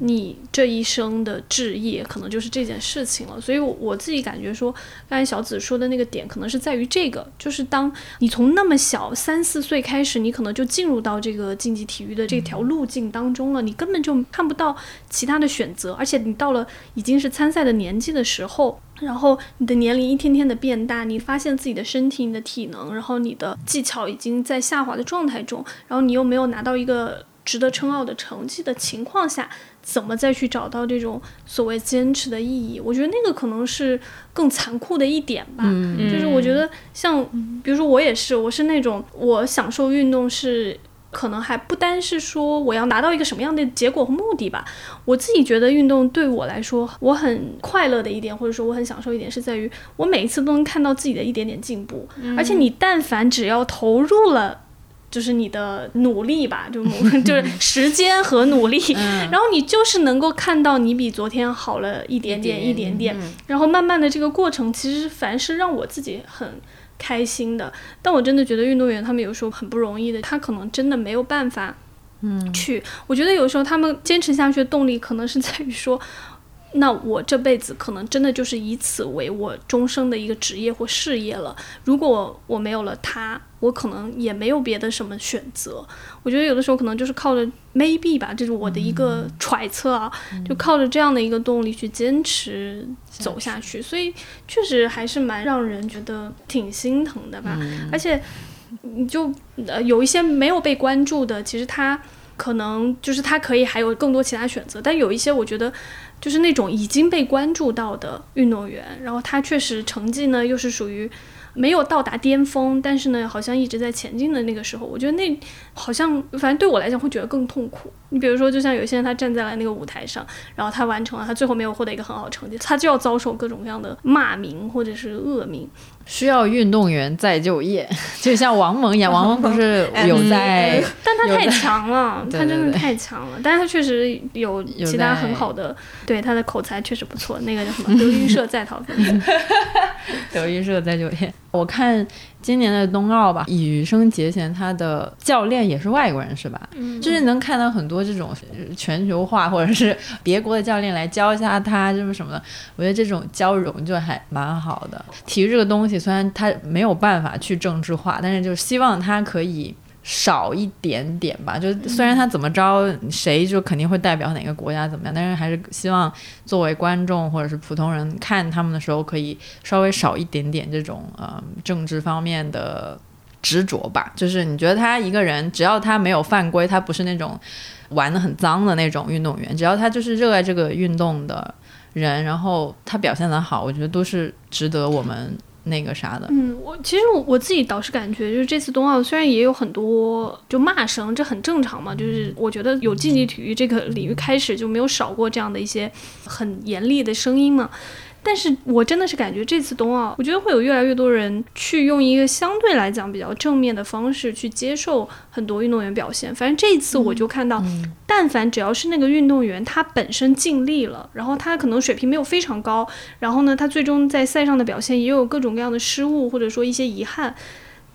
A: 你这一生的志业可能就是这件事情了。所以我自己感觉说，刚才小紫说的那个点可能是在于这个，就是当你从那么小三四岁开始，你可能就进入到这个竞技体育的这条路径当中了，你根本就。看不到其他的选择，而且你到了已经是参赛的年纪的时候，然后你的年龄一天天的变大，你发现自己的身体、你的体能，然后你的技巧已经在下滑的状态中，然后你又没有拿到一个值得称傲的成绩的情况下，怎么再去找到这种所谓坚持的意义？我觉得那个可能是更残酷的一点吧。就是我觉得像，比如说我也是，我是那种我享受运动是。可能还不单是说我要拿到一个什么样的结果和目的吧。我自己觉得运动对我来说，我很快乐的一点，或者说我很享受一点，是在于我每一次都能看到自己的一点点进步。而且你但凡只要投入了，就是你的努力吧，就 就是时间和努力，然后你就是能够看到你比昨天好了一点点，一点点。然后慢慢的这个过程，其实凡是让我自己很。开心的，但我真的觉得运动员他们有时候很不容易的，他可能真的没有办法，嗯，去。我觉得有时候他们坚持下去的动力，可能是在于说。那我这辈子可能真的就是以此为我终生的一个职业或事业了。如果我没有了它，我可能也没有别的什么选择。我觉得有的时候可能就是靠着 maybe 吧，这是我的一个揣测啊，就靠着这样的一个动力去坚持走下去。所以确实还是蛮让人觉得挺心疼的吧。而且，你就呃有一些没有被关注的，其实他可能就是他可以还有更多其他选择，但有一些我觉得。就是那种已经被关注到的运动员，然后他确实成绩呢又是属于没有到达巅峰，但是呢好像一直在前进的那个时候，我觉得那好像反正对我来讲会觉得更痛苦。你比如说，就像有些人他站在了那个舞台上，然后他完成了，他最后没有获得一个很好的成绩，他就要遭受各种各样的骂名或者是恶名。
D: 需要运动员再就业，就像王蒙一样，王蒙不是有在，
A: 但他太强了，他真的太强了，但是他确实有其他很好的，对他的口才确实不错，那个叫什么德云社在逃分，
D: 德云社再就业。我看今年的冬奥吧，羽生结弦他的教练也是外国人是吧？嗯，就是能看到很多这种全球化或者是别国的教练来教一下他就是什么的，我觉得这种交融就还蛮好的。体育这个东西虽然它没有办法去政治化，但是就是希望它可以。少一点点吧，就虽然他怎么着，谁就肯定会代表哪个国家怎么样，但是还是希望作为观众或者是普通人看他们的时候，可以稍微少一点点这种呃政治方面的执着吧。就是你觉得他一个人，只要他没有犯规，他不是那种玩的很脏的那种运动员，只要他就是热爱这个运动的人，然后他表现的好，我觉得都是值得我们。那个啥的。
A: 嗯，我其实我我自己倒是感觉，就是这次冬奥虽然也有很多就骂声，这很正常嘛。就是我觉得有竞技体育这个领域开始就没有少过这样的一些很严厉的声音嘛。但是我真的是感觉这次冬奥，我觉得会有越来越多人去用一个相对来讲比较正面的方式去接受很多运动员表现。反正这一次我就看到，但凡只要是那个运动员他本身尽力了，然后他可能水平没有非常高，然后呢他最终在赛上的表现也有各种各样的失误或者说一些遗憾，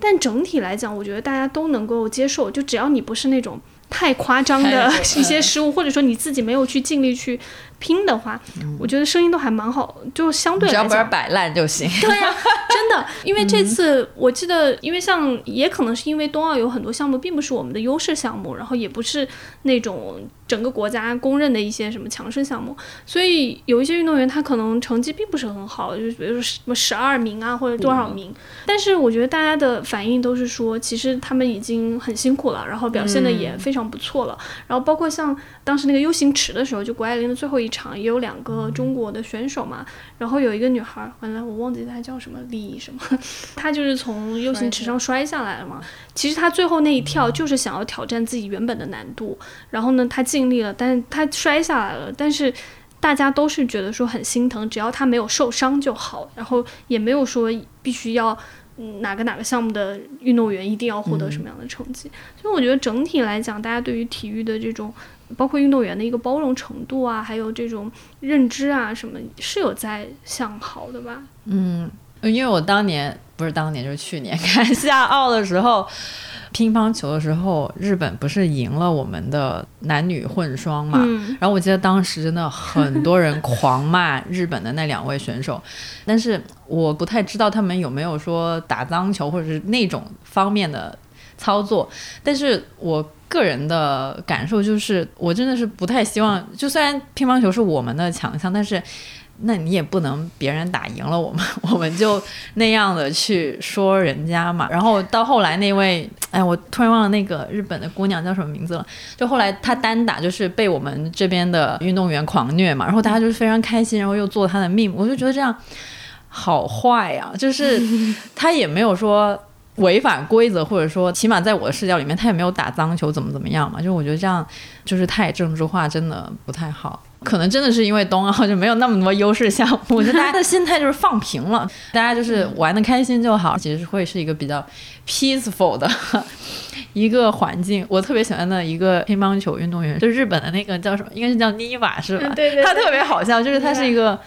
A: 但整体来讲，我觉得大家都能够接受。就只要你不是那种太夸张的 一些失误，或者说你自己没有去尽力去。拼的话，我觉得声音都还蛮好，就相对来讲，
D: 只要不是摆烂就行。
A: 对呀，真的，因为这次我记得，因为像也可能是因为冬奥有很多项目并不是我们的优势项目，然后也不是那种整个国家公认的一些什么强势项目，所以有一些运动员他可能成绩并不是很好，就是比如说什么十二名啊或者多少名，但是我觉得大家的反应都是说，其实他们已经很辛苦了，然后表现的也非常不错了，然后包括像当时那个 U 型池的时候，就谷爱凌的最后一。场也有两个中国的选手嘛，然后有一个女孩，完了我忘记她叫什么李什么，她就是从 U 型池上摔下来了嘛。其实她最后那一跳就是想要挑战自己原本的难度，然后呢，她尽力了，但是他摔下来了。但是大家都是觉得说很心疼，只要他没有受伤就好，然后也没有说必须要哪个哪个项目的运动员一定要获得什么样的成绩。所以我觉得整体来讲，大家对于体育的这种。包括运动员的一个包容程度啊，还有这种认知啊，什么是有在向好的吧？
D: 嗯，因为我当年不是当年，就是去年 看夏奥的时候，乒乓球的时候，日本不是赢了我们的男女混双嘛？然后我记得当时真的很多人狂骂日本的那两位选手，但是我不太知道他们有没有说打脏球或者是那种方面的操作，但是我。个人的感受就是，我真的是不太希望。就虽然乒乓球是我们的强项，但是，那你也不能别人打赢了我们，我们就那样的去说人家嘛。然后到后来那位，哎，我突然忘了那个日本的姑娘叫什么名字了。就后来她单打就是被我们这边的运动员狂虐嘛，然后大家就是非常开心，然后又做她的命，我就觉得这样好坏呀。就是她也没有说。违反规则，或者说起码在我的视角里面，他也没有打脏球，怎么怎么样嘛？就我觉得这样就是太政治化，真的不太好。可能真的是因为冬奥就没有那么多优势项目，我觉得大家的心态就是放平了，大家就是玩的开心就好。其实会是一个比较 peaceful 的 一个环境。我特别喜欢的一个乒乓球运动员，就日本的那个叫什么？应该是叫妮瓦是吧？
A: 对对，
D: 他特别好笑，就是他是一个。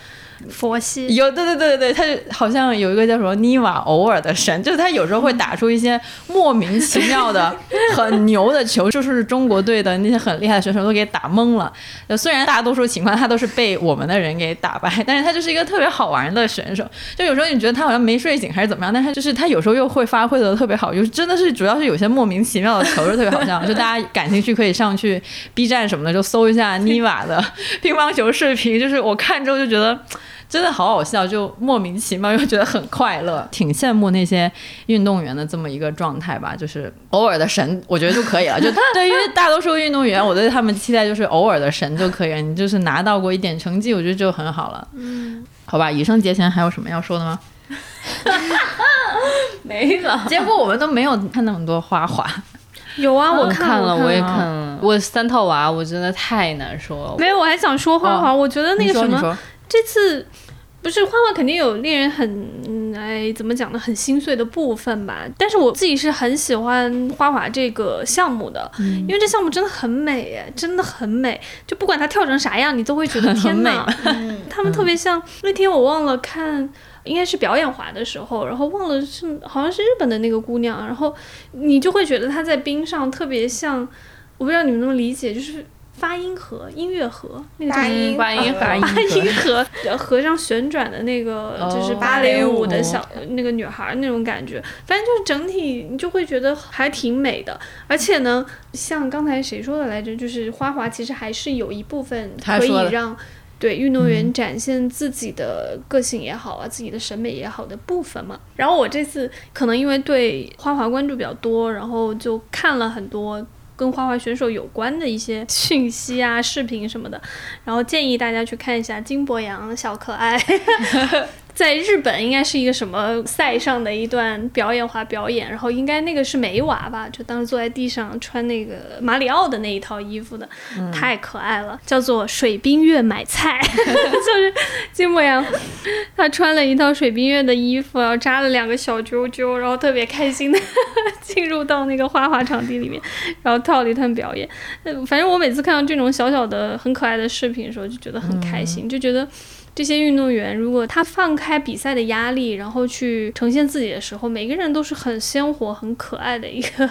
A: 佛系
D: 有对对对对对，他就好像有一个叫什么妮瓦偶尔的神，就是他有时候会打出一些莫名其妙的很牛的球，就是中国队的那些很厉害的选手都给打懵了。虽然大多数情况他都是被我们的人给打败，但是他就是一个特别好玩的选手。就有时候你觉得他好像没睡醒还是怎么样，但他就是他有时候又会发挥的特别好，就是真的是主要是有些莫名其妙的球是特别好笑。就大家感兴趣可以上去 B 站什么的就搜一下妮瓦的乒乓球视频，就是我看之后就觉得。真的好好笑，就莫名其妙又觉得很快乐，挺羡慕那些运动员的这么一个状态吧。就是偶尔的神，我觉得就可以了。就 对于大多数运动员，我对他们期待就是偶尔的神就可以了。你就是拿到过一点成绩，我觉得就很好了。嗯，好吧。羽生结弦还有什么要说的吗？
A: 没了。
D: 结果我们都没有看那么多花滑。
A: 有啊，我
B: 看
A: 了，
B: 我也看了。我三套娃，我真的太难说了。
A: 没有，我还想说花滑，我觉得那个什
D: 么，
A: 这次。不是花花肯定有令人很哎怎么讲呢很心碎的部分吧，但是我自己是很喜欢花滑这个项目的，因为这项目真的很美哎，真的很美，就不管它跳成啥样，你都会觉得天 哪，他们特别像那天我忘了看，应该是表演滑的时候，然后忘了是好像是日本的那个姑娘，然后你就会觉得她在冰上特别像，我不知道你们能不能理解，就是。发音盒，音乐盒，那个
C: 发音
B: 发音
A: 发音盒，盒上旋转的那个，就是芭蕾舞的小那个女孩那种感觉，反正就是整体你就会觉得还挺美的。而且呢，像刚才谁说的来着，就是花滑其实还是有一部分可以让对运动员展现自己的个性也好啊，自己的审美也好的部分嘛。然后我这次可能因为对花滑关注比较多，然后就看了很多。跟花滑选手有关的一些讯息啊、视频什么的，然后建议大家去看一下金博洋小可爱，在日本应该是一个什么赛上的一段表演滑表演，然后应该那个是梅娃吧，就当时坐在地上穿那个马里奥的那一套衣服的，太可爱了，叫做水冰月买菜，就是金木阳，他穿了一套水冰月的衣服，然后扎了两个小揪揪，然后特别开心的 进入到那个花滑场地里面，然后跳了一段表演。呃反正我每次看到这种小小的很可爱的视频的时候，就觉得很开心，就觉得。这些运动员，如果他放开比赛的压力，然后去呈现自己的时候，每个人都是很鲜活、很可爱的一个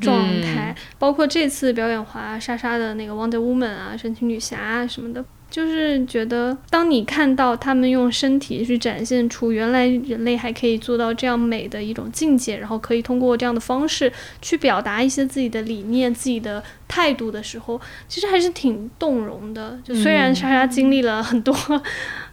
A: 状态。包括这次表演滑莎莎的那个 Wonder Woman 啊、神奇女侠啊什么的，就是觉得当你看到他们用身体去展现出原来人类还可以做到这样美的一种境界，然后可以通过这样的方式去表达一些自己的理念、自己的态度的时候，其实还是挺动容的。就虽然莎莎经历了很多。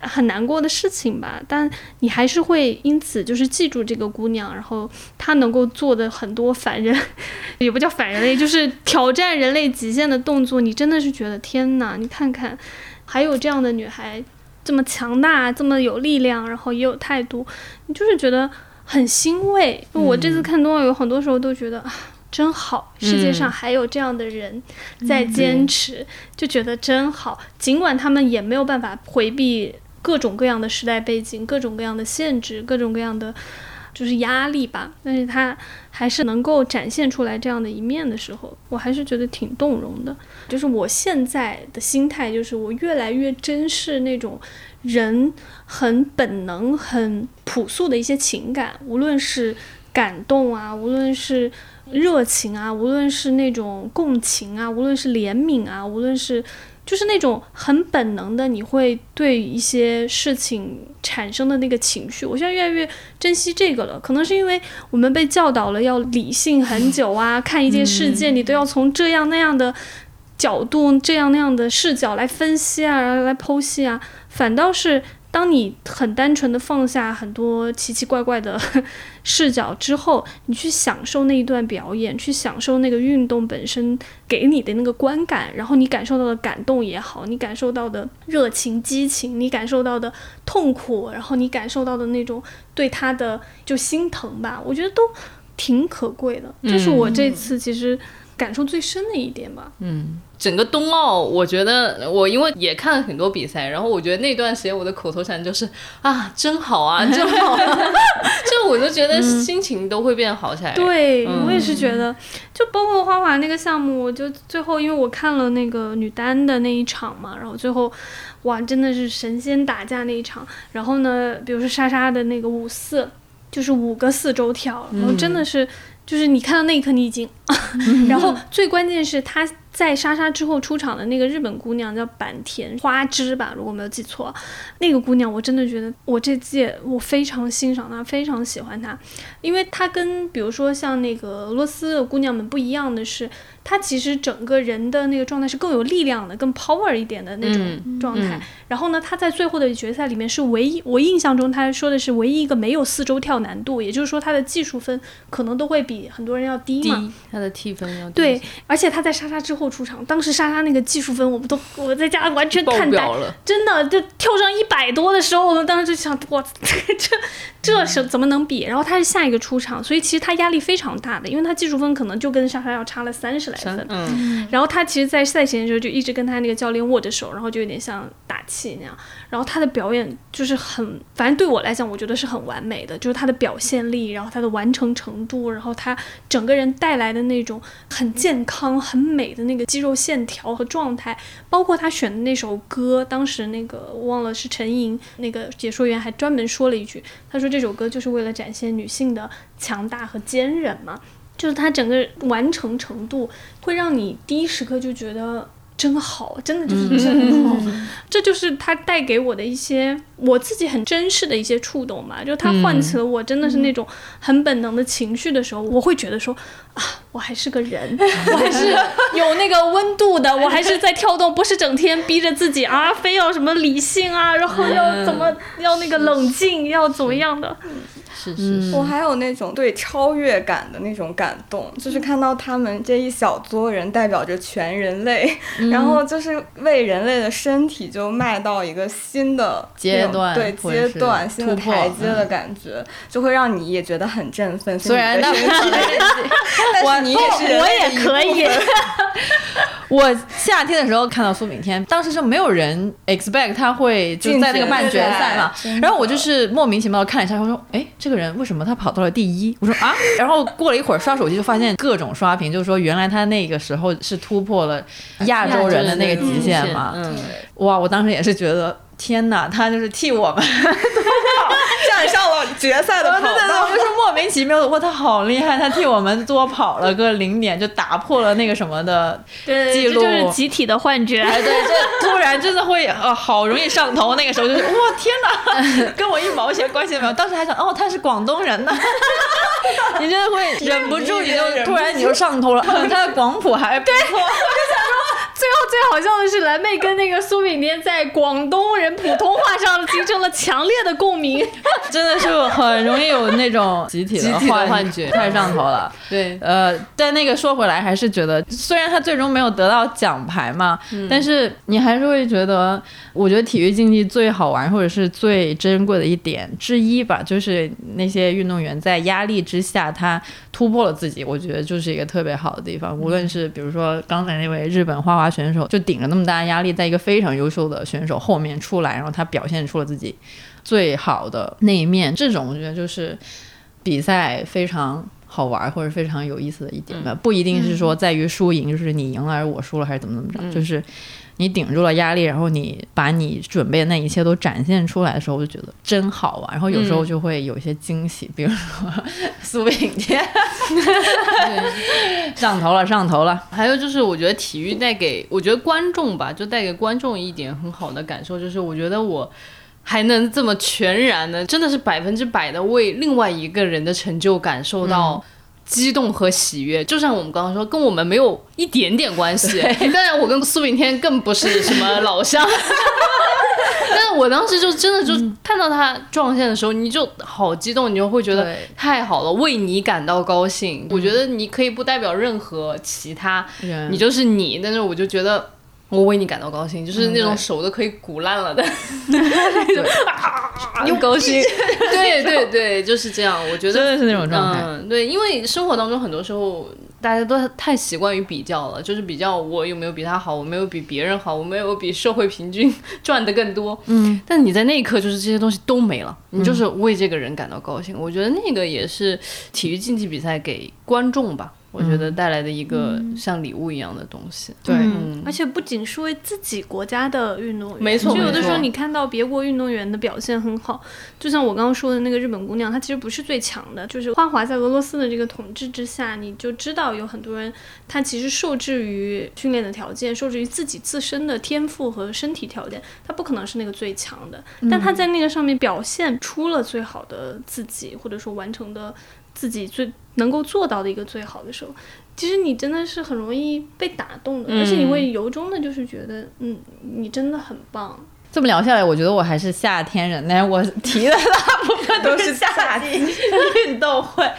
A: 很难过的事情吧，但你还是会因此就是记住这个姑娘，然后她能够做的很多反人，也不叫反人类，就是挑战人类极限的动作，你真的是觉得天哪！你看看，还有这样的女孩，这么强大，这么有力量，然后也有态度，你就是觉得很欣慰。我这次看冬奥，有很多时候都觉得啊，真好，世界上还有这样的人在坚持，就觉得真好。尽管他们也没有办法回避。各种各样的时代背景，各种各样的限制，各种各样的就是压力吧。但是他还是能够展现出来这样的一面的时候，我还是觉得挺动容的。就是我现在的心态，就是我越来越珍视那种人很本能、很朴素的一些情感，无论是感动啊，无论是热情啊，无论是那种共情啊，无论是怜悯啊，无论是。就是那种很本能的，你会对一些事情产生的那个情绪。我现在越来越珍惜这个了，可能是因为我们被教导了要理性很久啊，看一件事件你都要从这样那样的角度、这样那样的视角来分析啊，然后来剖析啊，反倒是。当你很单纯的放下很多奇奇怪怪的 视角之后，你去享受那一段表演，去享受那个运动本身给你的那个观感，然后你感受到的感动也好，你感受到的热情、激情，你感受到的痛苦，然后你感受到的那种对他的就心疼吧，我觉得都挺可贵的。这是我这次其实感受最深的一点吧。
B: 嗯。整个冬奥，我觉得我因为也看了很多比赛，然后我觉得那段时间我的口头禅就是啊，真好啊，真好，就我就觉得心情都会变好起来。
A: 对我也是觉得，就包括花滑那个项目，我就最后因为我看了那个女单的那一场嘛，然后最后哇，真的是神仙打架那一场。然后呢，比如说莎莎的那个五四，就是五个四周跳，然后真的是就是你看到那一刻你已经，然后最关键是她。在莎莎之后出场的那个日本姑娘叫坂田花枝吧，如果没有记错，那个姑娘我真的觉得我这届我非常欣赏她，非常喜欢她，因为她跟比如说像那个俄罗斯的姑娘们不一样的是，她其实整个人的那个状态是更有力量的，更 power 一点的那种状态。然后呢，他在最后的决赛里面是唯一，我印象中他说的是唯一一个没有四周跳难度，也就是说他的技术分可能都会比很多人要低嘛。
B: 他的 T 分要低。
A: 对，而且他在莎莎之后。出场，当时莎莎那个技术分，我们都我在家完全看呆
B: 了，
A: 真的就跳上一百多的时候，我们当时就想，我这这是怎么能比？然后他是下一个出场，所以其实他压力非常大的，因为他技术分可能就跟莎莎要差了三十来分。嗯，然后他其实，在赛前的时候就一直跟他那个教练握着手，然后就有点像打气那样。然后他的表演就是很，反正对我来讲，我觉得是很完美的，就是他的表现力，然后他的完成程度，然后他整个人带来的那种很健康、很美的那个肌肉线条和状态，包括他选的那首歌，当时那个我忘了是陈莹那个解说员还专门说了一句，他说这首歌就是为了展现女性的强大和坚韧嘛，就是他整个完成程度会让你第一时刻就觉得。真好，真的就是真好，这就是他带给我的一些我自己很真实的一些触动吧。就他唤起了我真的是那种很本能的情绪的时候，我会觉得说啊，我还是个人，我还是有那个温度的，我还是在跳动，不是整天逼着自己啊，非要什么理性啊，然后要怎么要那个冷静，要怎么样的？
B: 是是是，
C: 我还有那种对超越感的那种感动，就是看到他们这一小撮人代表着全人类，然后就是为人类的身体就迈到一个新的
D: 阶段
C: 对阶段、新的台阶的感觉，就会让你也觉得很振奋。
D: 虽然那
C: 那
D: 不是
C: 但是你也是人
A: 我也
C: 类的一
A: 可以。
C: 部 分
D: 我夏天的时候看到苏炳添，当时就没有人 expect 他会就在那个半决赛嘛。然后我就是莫名其妙的看了一下，我说，哎，这个人为什么他跑到了第一？我说啊，然后过了一会儿刷手机就发现各种刷屏，就是说原来他那个时候是突破了亚洲人的那个极限嘛，
B: 嗯，
D: 哇，我当时也是觉得。天哪，他就是替我们
C: 站上了决赛的跑
D: 对对对。就是莫名其妙的，哇，他好厉害，他替我们多跑了个零点，就打破了那个什么的，记录
A: 这就是集体的幻觉。
D: 哎，对，这突然真的会呃，好容易上头。那个时候就是哇，天哪，跟我一毛钱关系都没有。当时还想，哦，他是广东人呢，你真的会忍不住，你就突然你就上头了。他的广普还不错，
A: 最后最好笑的是，蓝妹跟那个苏炳添在广东人普通话上形成了强烈的共鸣。
D: 真的是很容易有那种集体的幻
B: 觉
D: 太上头了。
B: 对，
D: 呃，但那个说回来，还是觉得虽然他最终没有得到奖牌嘛，但是你还是会觉得，我觉得体育竞技最好玩或者是最珍贵的一点之一吧，就是那些运动员在压力之下，他突破了自己，我觉得就是一个特别好的地方。无论是比如说刚才那位日本花滑选手，就顶着那么大压力，在一个非常优秀的选手后面出来，然后他表现出了自己最好的那一面，这种我觉得就是比赛非常好玩或者非常有意思的一点吧，不一定是说在于输赢，就是你赢了还是我输了还是怎么怎么着，就是你顶住了压力，然后你把你准备的那一切都展现出来的时候，我就觉得真好啊。然后有时候就会有一些惊喜，比如说苏炳添上头了，上头了。
B: 还有就是，我觉得体育带给我觉得观众吧，就带给观众一点很好的感受，就是我觉得我还能这么全然的，真的是百分之百的为另外一个人的成就感受到。激动和喜悦，就像我们刚刚说，跟我们没有一点点关系。当然，我跟苏炳添更不是什么老乡，但是我当时就真的就看到他撞线的时候，你就好激动，你就会觉得太好了，为你感到高兴。我觉得你可以不代表任何其他，
D: 人
B: 你就是你，但是我就觉得。我为你感到高兴，就是那种手都可以鼓烂了的，那种 啊，又高兴，对对对，就是这样。我觉得
D: 真的是那种状态。
B: 嗯，对，因为生活当中很多时候大家都太习惯于比较了，就是比较我有没有比他好，我没有比别人好，我没有比社会平均赚的更多。嗯，但你在那一刻就是这些东西都没了，你就是为这个人感到高兴。我觉得那个也是体育竞技比赛给观众吧。我觉得带来的一个像礼物一样的东西，
D: 对。
A: 嗯，而且不仅是为自己国家的运动员，
B: 没错
A: 就有的时候你看到别国运动员的表现很好，就像我刚刚说的那个日本姑娘，她其实不是最强的，就是花滑在俄罗斯的这个统治之下，你就知道有很多人他其实受制于训练的条件，受制于自己自身的天赋和身体条件，他不可能是那个最强的，但他在那个上面表现出了最好的自己，或者说完成的自己最能够做到的一个最好的时候，其实你真的是很容易被打动的，而且你会由衷的，就是觉得，嗯，你真的很棒。
D: 这么聊下来，我觉得我还是夏天人呢。我提的大部分都是夏季运动会，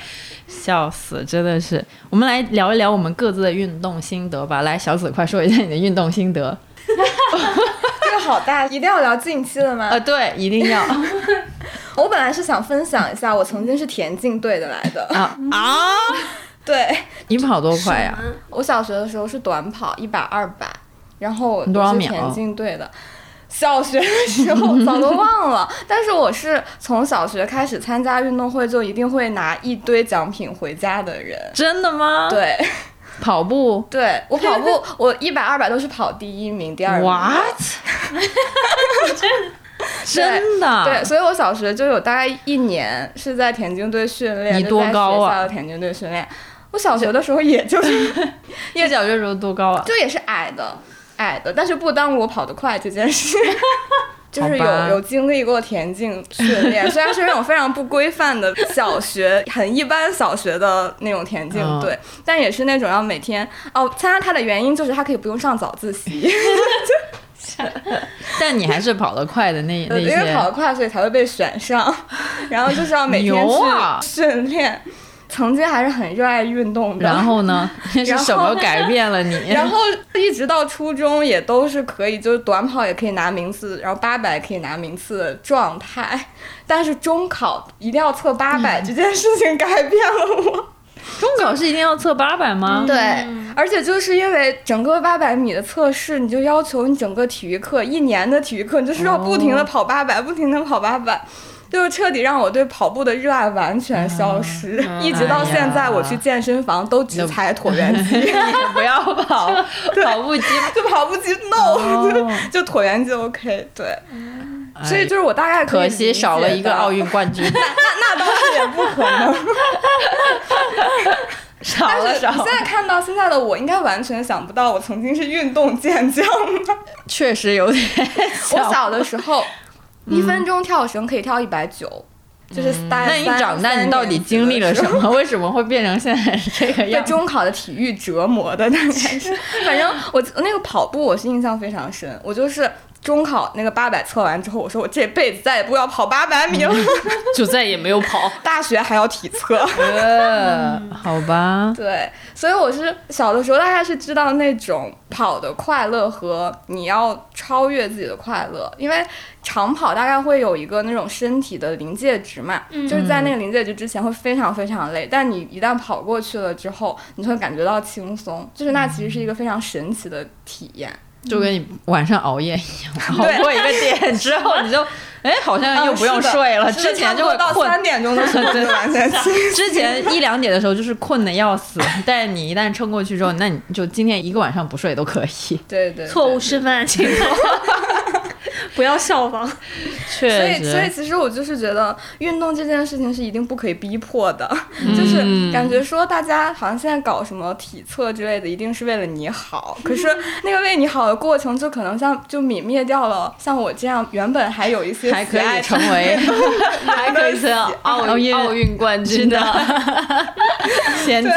D: 笑死，真的是。我们来聊一聊我们各自的运动心得吧。来，小紫，快说一下你的运动心得。
C: 这个好大，一定要聊近期的吗？
D: 呃，对，一定要
C: 我本来是想分享一下，我曾经是田径队的来的。
D: 啊 啊！
C: 对
D: 你跑多快呀、
C: 我小学的时候是短跑一百、二百，然后
D: 你多少秒
C: 我是田径队的。小学的时候早都忘了，但是我是从小学开始参加运动会，就一定会拿一堆奖品回家的人。
D: 真的吗？，
C: 对，
D: 跑步
C: 对我跑步，我一百、二百都是跑第一名、第二名。
D: ，what？真的？
C: 对，所以我小学就有大概一年是在田径队训练。
D: 你
C: 就在
D: 多高啊
C: 学校的田径队训练。我小学的时候也就是
D: 叶小学时候多高啊？
C: 就也是矮的，矮的，但是不耽误我跑得快这件事。就是有有经历过田径训练，虽然是那种非常不规范的小学，很一般小学的那种田径队，但也是那种要每天哦参加它的原因就是它可以不用上早自习，就
D: 但你还是跑得快的那那
C: 些因为跑得。快，所以才会被选上。然后就是要每天去训练。曾经还是很热爱运动的，
D: 然后呢？是什么改变了你？
C: 然后一直到初中也都是可以，就是短跑也可以拿名次，然后八百可以拿名次的状态。但是中考一定要测八百、这件事情改变了我。
D: 中考是一定要测八百吗？
C: 对，而且就是因为整个八百米的测试，你就要求你整个体育课一年的体育课，你就是要不停的跑八百、不停的跑八百。就是彻底让我对跑步的热爱完全消失，一直到现在，我去健身房都只踩 椭圆机，
D: 不要跑跑步机。
C: 就跑步机 no，、
D: 哦。
C: 就椭圆机 OK，对，所以就是我大概可
D: 惜少了一个奥
C: 运，
D: 冠军，
C: 那那倒是也不可能。
D: 少
C: 但
D: 了少
C: 现。在看到现在的我，应该完全想不到我曾经是运动健将。
D: 确实有点
C: 我
D: 小。
C: 小的时候，一分钟跳绳可以跳一百九，就是
D: 那你
C: 三
D: 长大，你到底经历了什？么？为什么会变成现在这个
C: 被
D: 样子？
C: 中考的体育折磨的，大概是。反正我那个跑步，我是印象非常深。我就是中考那个八百测完之后，我说我这辈子再也不要跑八百米了。
B: 就再也没有跑。
C: 大学还要体测。
D: 呃，好吧，
C: 对，所以我是小的时候大概是知道那种跑的快乐和你要超越自己的快乐，因为长跑大概会有一个那种身体的临界值嘛，就是在那个临界值之前会非常非常累，但你一旦跑过去了之后，你就会感觉到轻松，就是那其实是一个非常神奇的体验。
D: 就跟你晚上熬夜一样，熬过一个点之后，你就 哎，好像又不用睡了。之前就
C: 到三点钟 的 时候就完全清醒。
D: 之前一两点的时候就是困的要死，但是你一旦撑过去之后，那你就今天一个晚上不睡都可以。
C: 对对，
A: 错误示范，请 不要效仿。
C: 所以，所以，其实我就是觉得运动这件事情是一定不可以逼迫的，
D: 嗯。
C: 就是感觉说大家好像现在搞什么体测之类的，一定是为了你好。可是那个为你好的过程，就可能像就泯灭掉了像我这样原本还有一些
D: 还可以成为
B: 还可以是奥
D: 奥运
B: 奥运冠军的，
D: 田径，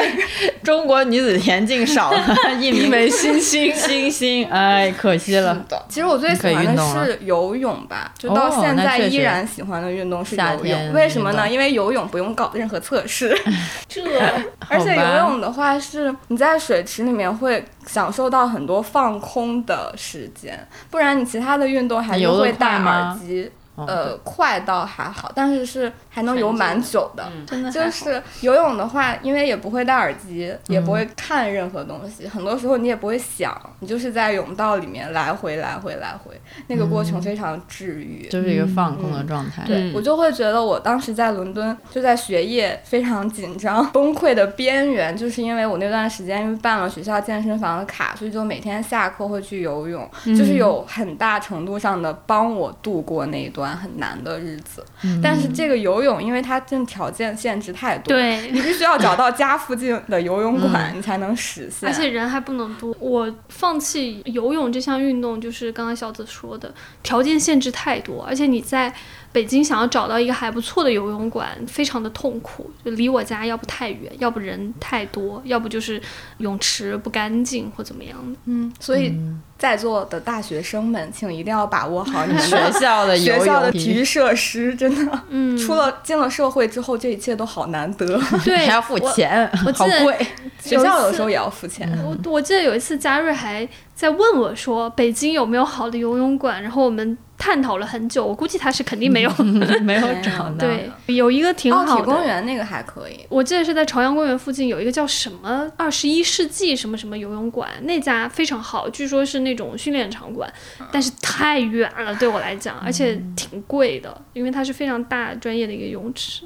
D: 中国女子田径少了一名
B: 枚星。星
D: 星。星，哎，可惜了。
C: 的。其实我最喜欢的
D: 运动了
C: 是游泳吧，就到
D: 哦
C: 现在依然喜欢的运动是游泳。为什么呢？因为游泳不用搞任何测试。
A: 这
C: 而且游泳的话，是你在水池里面会享受到很多放空的时间，不然你其他的运动还是会戴耳机。
D: 哦
C: 呃，快倒还好，但是是还能游蛮久的。
A: 真的
C: 就是游泳的话，因为也不会戴耳机，也不
D: 嗯
C: 会看任何东西，很多时候你也不会想，你就是在泳道里面来回来回来回，那个过程非常治愈。
D: 就是一个放空的状态。
C: 对、我就会觉得我当时在伦敦就在学业非常紧张、崩溃的边缘，就是因为我那段时间因为办了学校健身房的卡，所以就每天下课会去游泳，就是有很大程度上的帮我度过那一段很难的日子。但是这个游泳，因为它真的条件限制太多，
A: 对
C: 你必须要找到家附近的游泳馆，你才能实现。
A: 而且人还不能多。我放弃游泳这项运动，就是刚刚小紫说的，条件限制太多，而且你在北京想要找到一个还不错的游泳馆，非常的痛苦，就离我家要不太远，要不人太多，要不就是泳池不干净或怎么样的。
C: 嗯，所以在座的大学生们，请一定要把握好你们
D: 学校的游
C: 学校的体育设施，真的，
A: 嗯，
C: 出了进了社会之后，这一切都好难得。
A: 对
D: 还要付钱，
A: 我记得
D: 好贵。
C: 学校有时候也要付钱。
A: 我我记得有一次嘉瑞还在问我说，北京有没有好的游泳馆，然后我们探讨了很久，我估计他是肯定没有。
D: 没有找到。
A: 对，有一个挺好的。
C: 体公园那个还可以，
A: 我记得是在朝阳公园附近有一个叫什么二十一世纪什么什么游泳馆，那家非常好，据说是那种训练场馆，但是太远了对我来讲，而且挺贵的，因为它是非常大专业的一个泳池。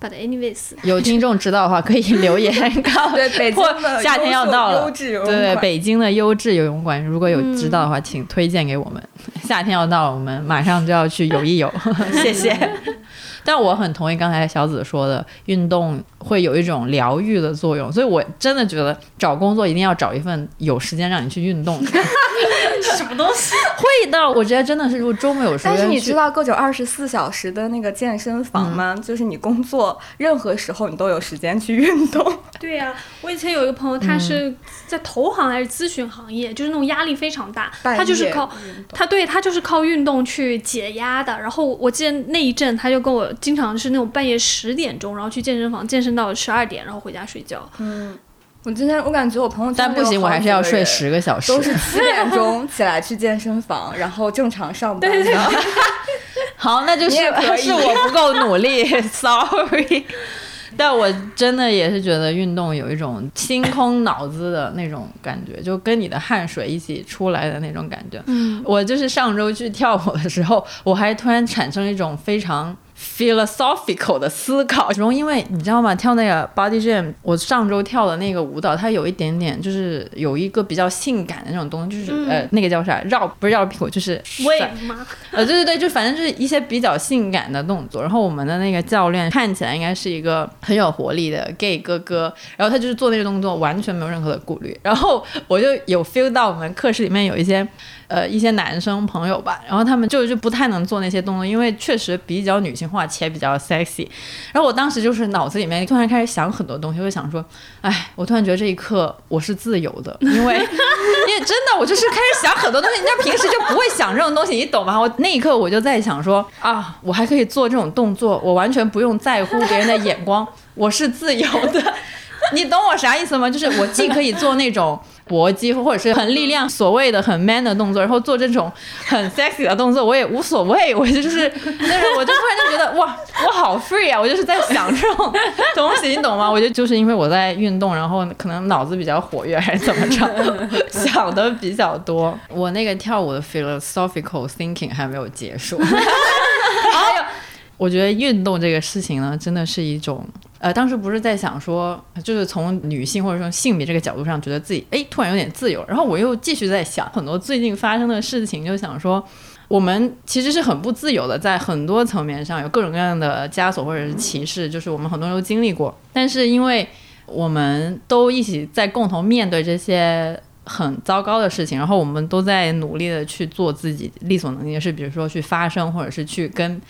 A: But anyways，
D: 有听众知道的话，可以留言告诉
C: 对北京的
D: 夏天要到了
C: 优质游泳
D: 对北京的优质游泳馆，如果有知道的话，请推荐给我们。夏天要到了，我们马上就要去游一游，谢谢。但我很同意刚才小紫说的，运动会有一种疗愈的作用，所以我真的觉得找工作一定要找一份有时间让你去运动的。
A: 什么东西？
D: 会的，我觉得真的是，如果周末有时间，
C: 但是你知道够九二十四小时的那个健身房吗？就是你工作任何时候你都有时间去运动。
A: 对呀、我以前有一个朋友，他是在投行还是咨询行业，就是那种压力非常大，他就是靠他对他就是靠运动去解压的。然后我记得那一阵，他就跟我经常是那种半夜十点钟，然后去健身房健身到十二点，然后回家睡觉。
C: 我今天我感觉我朋友圈
D: 但不行，我还是要睡十个小时。
C: 都是七点钟起来去健身房，然后正常上班的。
D: 好，那就是是我不够努力，sorry。但我真的也是觉得运动有一种清空脑子的那种感觉，就跟你的汗水一起出来的那种感觉。
A: 嗯，
D: 我就是上周去跳舞的时候，我还突然产生一种非常 philosophical 的思考，然后因为你知道吗？跳那个 body jam，我上周跳的那个舞蹈，它有一点点就是有一个比较性感的那种东西，就是、呃那个叫啥绕不是绕屁股，就是喂
A: 吗？
D: 呃，对对对，就反正就是一些比较性感的动作。然后我们的那个教练看起来应该是一个很有活力的 gay 哥哥，然后他就是做那个动作完全没有任何的顾虑。然后我就有 feel 到我们课室里面有一些呃一些男生朋友吧，然后他们就就不太能做那些动作，因为确实比较女性化且比较 sexy。然后我当时就是脑子里面突然开始想很多东西，我就想说，哎，我突然觉得这一刻我是自由的，因为 因为真的我就是开始想很多东西，人家平时就不会想这种东西，你懂吗？我那一刻我就在想说啊，我还可以做这种动作，我完全不用在乎别人的眼光，我是自由的。你懂我啥意思吗？就是我既可以做那种搏击或者是很力量、所谓的很 man 的动作，然后做这种很 sexy 的动作，我也无所谓。我就是，但是我就突然就觉得哇，我好 free 啊！我就是在想这种东西，你懂吗？我觉得就是因为我在运动，然后可能脑子比较活跃，还是怎么着，想的比较多。我那个跳舞的 philosophical thinking 还没有结束。我觉得运动这个事情呢，真的是一种，呃，当时不是在想说，就是从女性或者说性别这个角度上，觉得自己哎突然有点自由，然后我又继续在想很多最近发生的事情，就想说。我们其实是很不自由的，在很多层面上有各种各样的枷锁或者是歧视，就是我们很多人都经历过。但是因为我们都一起在共同面对这些很糟糕的事情，然后我们都在努力的去做自己力所能及的事，比如说去发声，或者是去跟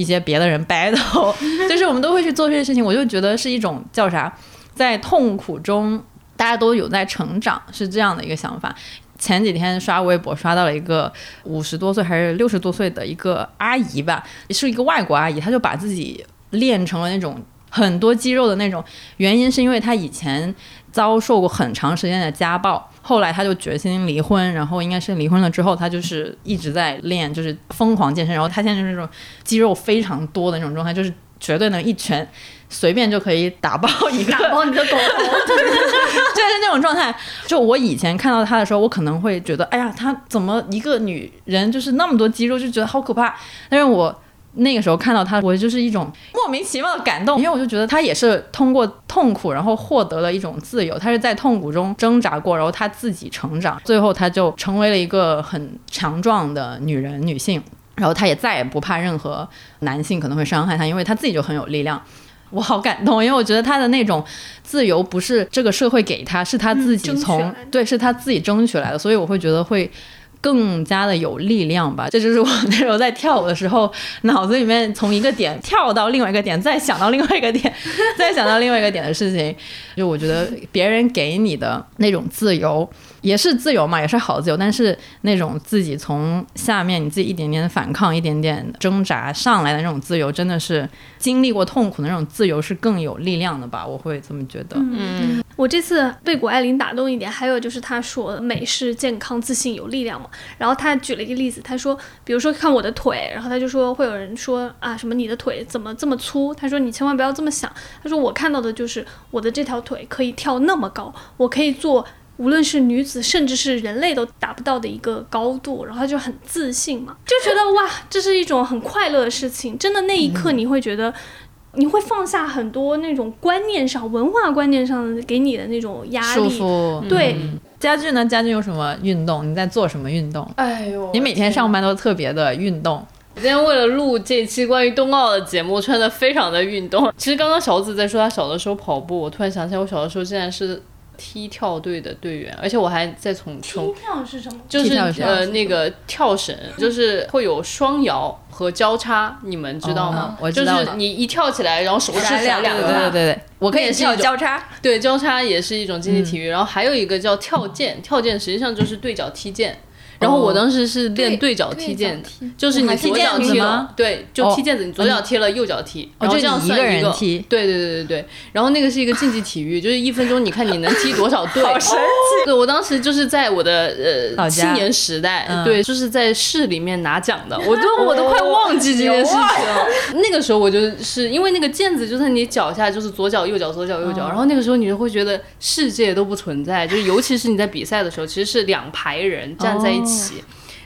D: 一些别的人 battle，就是我们都会去做这些事情。我就觉得是一种叫啥，在痛苦中大家都有在成长，是这样的一个想法。前几天刷微博刷到了一个五十多岁还是六十多岁的一个阿姨吧，是一个外国阿姨，她就把自己练成了那种很多肌肉的那种，原因是因为他以前遭受过很长时间的家暴，后来他就决心离婚，然后应该是离婚了之后，他就是一直在练，就是疯狂健身，然后他现在就是那种肌肉非常多的那种状态，就是绝对能一拳随便就可以打爆一个
A: 打爆你的狗头，
D: 就是那种状态。就我以前看到他的时候，我可能会觉得，哎呀，她怎么一个女人就是那么多肌肉，就觉得好可怕。但是我那个时候看到她，我就是一种莫名其妙的感动，因为我就觉得她也是通过痛苦，然后获得了一种自由。她是在痛苦中挣扎过，然后她自己成长，最后她就成为了一个很强壮的女人、女性。然后她也再也不怕任何男性可能会伤害她，因为她自己就很有力量。我好感动，因为我觉得她的那种自由不是这个社会给她，是她自己从、对，是她自己争取来的，所以我会觉得会更加的有力量吧。这就是我那时候在跳舞的时候，脑子里面从一个点跳到另外一个点，再想到另外一个点，再想到另外一个点的事情。就我觉得别人给你的那种自由。也是自由嘛，也是好自由，但是那种自己从下面你自己一点点反抗、一点点挣扎上来的那种自由，真的是经历过痛苦的那种自由是更有力量的吧？我会这么觉得。
B: 嗯，
A: 我这次被谷爱凌打动一点，还有就是她说美是健康、自信、有力量嘛。然后她举了一个例子，她说，比如说看我的腿，然后她就说会有人说啊什么你的腿怎么这么粗？她说你千万不要这么想。她说我看到的就是我的这条腿可以跳那么高，我可以做。无论是女子，甚至是人类都达不到的一个高度，然后她就很自信嘛，就觉得哇，这是一种很快乐的事情。真的那一刻，你会觉得，你会放下很多那种观念上、文化观念上给你的那种压
D: 束
A: 力。
D: 缚。
A: 对，
D: 家具呢？家具有什么运动？你在做什么运动？
B: 哎呦，
D: 你每天上班都特别的运动。
B: 我今天为了录这期关于冬奥的节目，穿的非常的运动。其实刚刚小紫在说她小的时候跑步，我突然想起来，我小的时候竟然是踢跳队的队员，而且我还在从从
A: 跳是什么？
B: 就是呃那个跳绳，就是会有双摇和交叉，你们知道吗？
D: 哦我知道
B: 就是你一跳起来，然后手是
C: 甩两个。
D: 对对对对，我可以跳交叉，
B: 对，交叉也是一种竞技体育，然后还有一个叫跳毽，跳毽实际上就是对角踢毽。然后我当时是练对角踢毽子，就是你左脚踢
D: 毽子吗，
B: 对，就踢毽子，你左脚踢了，右脚踢，然后这样
D: 算一个
B: 对对对对对。然后那个是一个竞技体育，就是一分钟，你看你能踢多少对？
C: 好神奇！
B: 对，我当时就是在我的呃青年时代，
D: 嗯
B: 对，就是在市里面拿奖的，我都我都快忘记这件事情了。那个时候我就是因为那个毽子就在你脚下，就是左脚右脚左脚右脚，然后那个时候你就会觉得世界都不存在，就是尤其是你在比赛的时候，其实是两排人站在一起。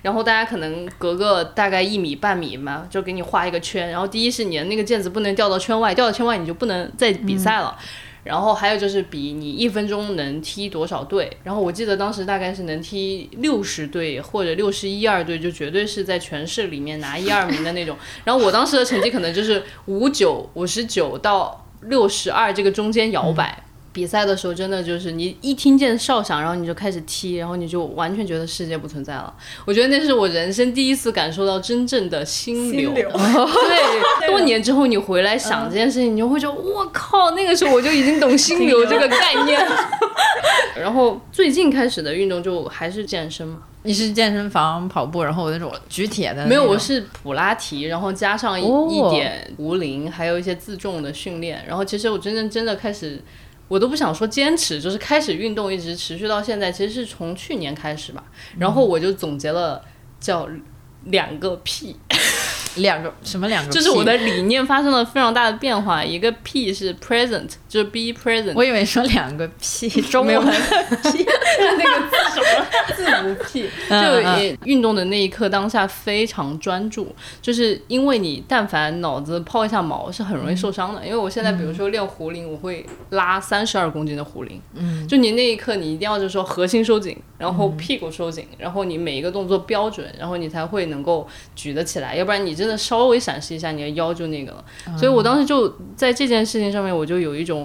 B: 然后大家可能隔个大概一米半米嘛，就给你画一个圈。然后第一是你的那个毽子不能掉到圈外，掉到圈外你就不能再比赛了。然后还有就是比你一分钟能踢多少队。然后我记得当时大概是能踢六十队或者六十一二队，就绝对是在全市里面拿一二名的那种。然后我当时的成绩可能就是五九五十九到六十二这个中间摇摆。比赛的时候，真的就是你一听见哨响，然后你就开始踢，然后你就完全觉得世界不存在了。我觉得那是我人生第一次感受到真正的心流。
C: 心流
B: 对，多年之后你回来想这件事情，你就会觉得，我靠，那个时候我就已经懂心流这个概念了。然后最近开始的运动就还是健身嘛，
D: 你是健身房跑步，然后那种举铁的？
B: 没有，我是普拉提，然后加上一、
D: 哦
B: 一点壶铃，还有一些自重的训练。然后其实我真正真的开始，我都不想说坚持，就是开始运动，一直持续到现在，其实是从去年开始吧。然后我就总结了叫两个 P，
D: 两个什么两个？
B: 就是我的，理念发生了非常大的变化。一个 P 是 present，就是 be present。
D: 我以为说两个屁，中
B: 没有
D: 文
B: 那个字什么 字母屁，就运动的那一刻当下非常专注，就是因为你但凡脑子抛一下毛是很容易受伤的。因为我现在比如说练壶铃，我会拉三十二公斤的壶铃，嗯，就你那一刻你一定要就是说核心收紧，然后屁股收紧，然后你每一个动作标准，然后你才会能够举得起来，要不然你真的稍微闪失一下，你的腰就那个了。所以我当时就在这件事情上面，我就有一种。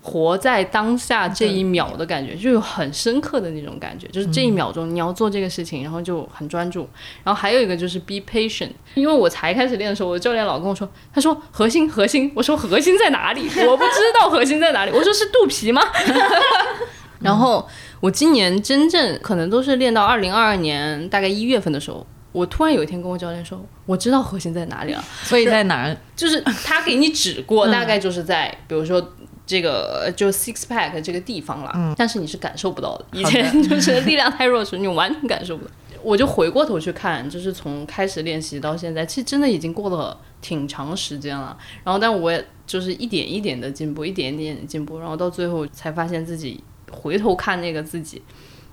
B: 活在当下这一秒的感觉，就有很深刻的那种感觉，就是这一秒钟你要做这个事情，然后就很专注。然后还有一个就是 be patient，因为我才开始练的时候，我的教练老跟我说，他说核心核心，我说核心在哪里？我不知道核心在哪里，我说是肚皮吗？然后我今年真正可能都是练到二零二二年大概一月份的时候，我突然有一天跟我教练说，我知道核心在哪里了。
D: 所以在哪儿？
B: 就是他给你指过，大概就是在比如说这个就 six pack 这个地方了，但是你是感受不到的。以前 就是力量太弱的时候，你完全感受不到。我就回过头去看，就是从开始练习到现在，其实真的已经过了挺长时间了。然后，但我也就是一点一点的进步，一点一点的进步，然后到最后才发现自己回头看那个自己。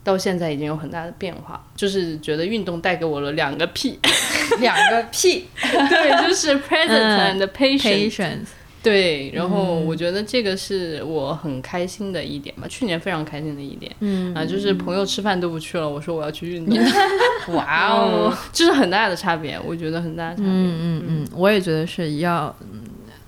B: 到现在已经有很大的变化，就是觉得运动带给我了两个 P，
D: 两个屁
B: 对，就是 present
D: 嗯
B: and
D: patient，patience。
B: 对，然后我觉得这个是我很开心的一点吧，去年非常开心的一点，嗯啊，就是朋友吃饭都不去了，我说我要去运动，
D: 哇哦！
B: 这是很大的差别，我觉得很大的差别，
D: 嗯嗯嗯，我也觉得是要。嗯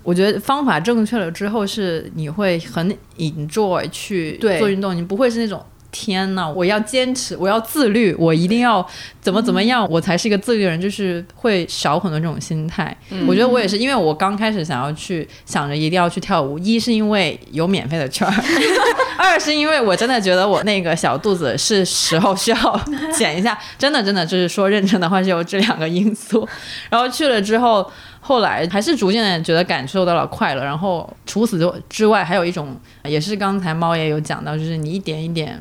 D: 我觉得方法正确了之后，是你会很 enjoy 去做运动，你不会是那种天呐，我要坚持，我要自律，我一定要怎么怎么样，我才是一个自律的人，就是会少很多这种心态。我觉得我也是，因为我刚开始想要去想着一定要去跳舞，一是因为有免费的券儿，二是因为我真的觉得我那个小肚子是时候需要减一下，真的真的就是说认真的话是有这两个因素。然后去了之后，后来还是逐渐的觉得感受到了快乐。然后除此之之外，还有一种也是刚才猫也有讲到，就是你一点一点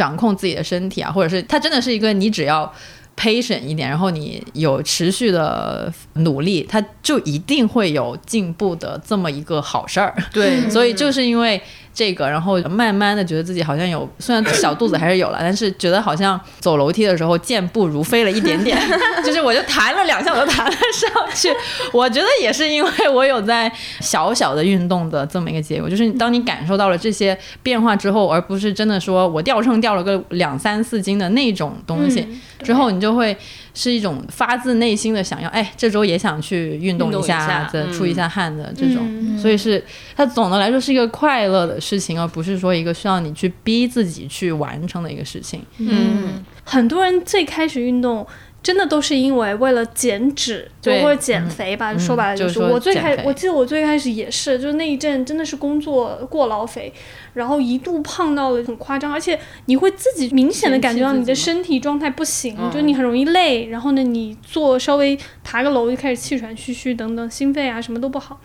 D: 掌控自己的身体啊，或者是它真的是一个你只要。patient 一点，然后你有持续的努力，它就一定会有进步的这么一个好事儿。
B: 对，
D: 所以就是因为这个，然后慢慢的觉得自己好像有，虽然小肚子还是有了，但是觉得好像走楼梯的时候健步如飞了一点点，就是我就弹了两下，我就弹了上去。我觉得也是因为我有在小小的运动的这么一个结果，就是当你感受到了这些变化之后，而不是真的说我掉秤掉了个两三四斤的那种东西，之后你就会是一种发自内心的想要，哎，这周也想去运动
B: 一
D: 下
B: 下
D: 的，
B: 嗯
D: 出一下汗的这种。
A: 嗯
D: 所以是它总的来说是一个快乐的事情，而不是说一个需要你去逼自己去完成的一个事情。
C: 嗯，
A: 很多人最开始运动。真的都是因为为了减脂，就或者减肥吧。
D: 嗯
A: 说白了
D: 就是说
A: 我最开我记得我最开始也是，就是那一阵真的是工作过劳肥，然后一度胖到了很夸张，而且你会自己明显的感觉到你的身体状态不行，
B: 嗯
A: 就你很容易累，然后呢，你坐稍微爬个楼就开始气喘吁吁等等，心肺啊什么都不好。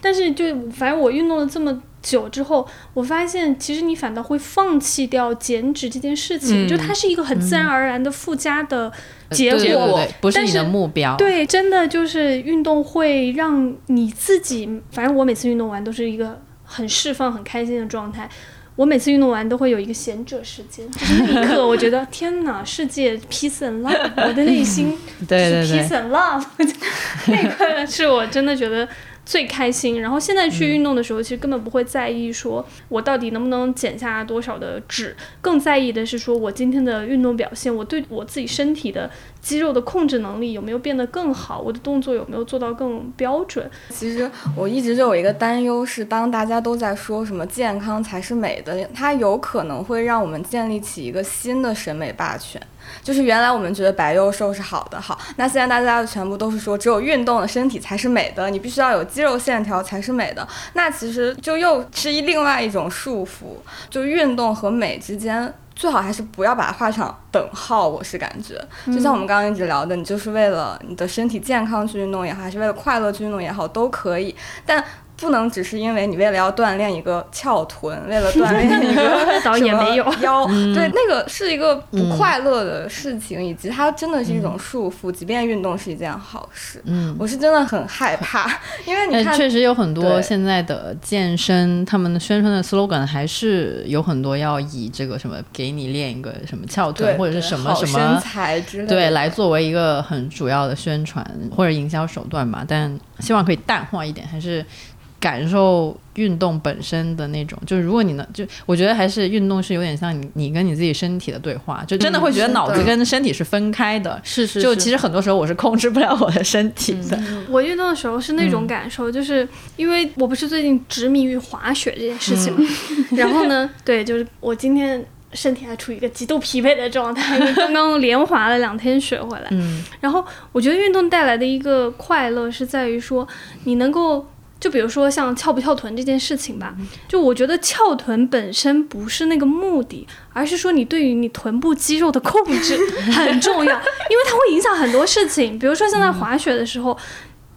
A: 但是就反正我运动了这么久之后，我发现其实你反倒会放弃掉减脂这件事情，
B: 嗯
A: 就它是一个很自然而然的附加的结果。
D: 对对对，不是你的目标。
A: 对，真的就是运动会让你自己，反正我每次运动完都是一个很释放、很开心的状态。我每次运动完都会有一个闲者时间，就是那一刻，我觉得天哪，世界 peace and love，我的内心是 peace and love，那个是我真的觉得最开心。然后现在去运动的时候，其实根本不会在意说我到底能不能减下多少的脂，更在意的是说我今天的运动表现，我对我自己身体的肌肉的控制能力有没有变得更好，我的动作有没有做到更标准。
C: 其实我一直就有一个担忧是，当大家都在说什么健康才是美的，它有可能会让我们建立起一个新的审美霸权。就是原来我们觉得白幼瘦是好的，好，那现在大家全部都是说只有运动的身体才是美的，你必须要有肌肉线条才是美的，那其实就又是一另外一种束缚，就运动和美之间。最好还是不要把它画上等号，我是感觉，就像我们刚刚一直聊的，你就是为了你的身体健康去运动也好，还是为了快乐去运动也好，都可以，但不能只是因为你为了要锻炼一个翘臀，为了锻 炼一个
A: 倒也没有。
C: 什么腰，对，那个是一个不快乐的事情，以及它真的是一种束缚，即便运动是一件好事，
D: 嗯，
C: 我是真的很害怕，因为你
D: 呃，
C: 看，
D: 确实有很多现在的健身，他们的宣传的 slogan 还是有很多要以这个什么给你练一个什么翘臀或者是什么什么
C: 身材之类的，
D: 对，来作为一个很主要的宣传或者营销手段吧。但希望可以淡化一点，还是感受运动本身的那种。就是如果你能，就我觉得还是运动是有点像你你跟你自己身体的对话，就真的会觉得脑子跟身体是分开的。
B: 是是，
D: 就其实很多时候我是控制不了我的身体的。
A: 我运动的时候是那种感受，就是因为我不是最近执迷于滑雪这件事情嘛，然后呢，对，就是我今天身体还处于一个极度疲惫的状态，因 为刚刚连滑了两天雪回来。
D: 嗯
A: 然后我觉得运动带来的一个快乐是在于说，你能够。就比如说像翘不翘臀这件事情吧，就我觉得翘臀本身不是那个目的，而是说你对于你臀部肌肉的控制 很重要，因为它会影响很多事情。比如说像在滑雪的时候，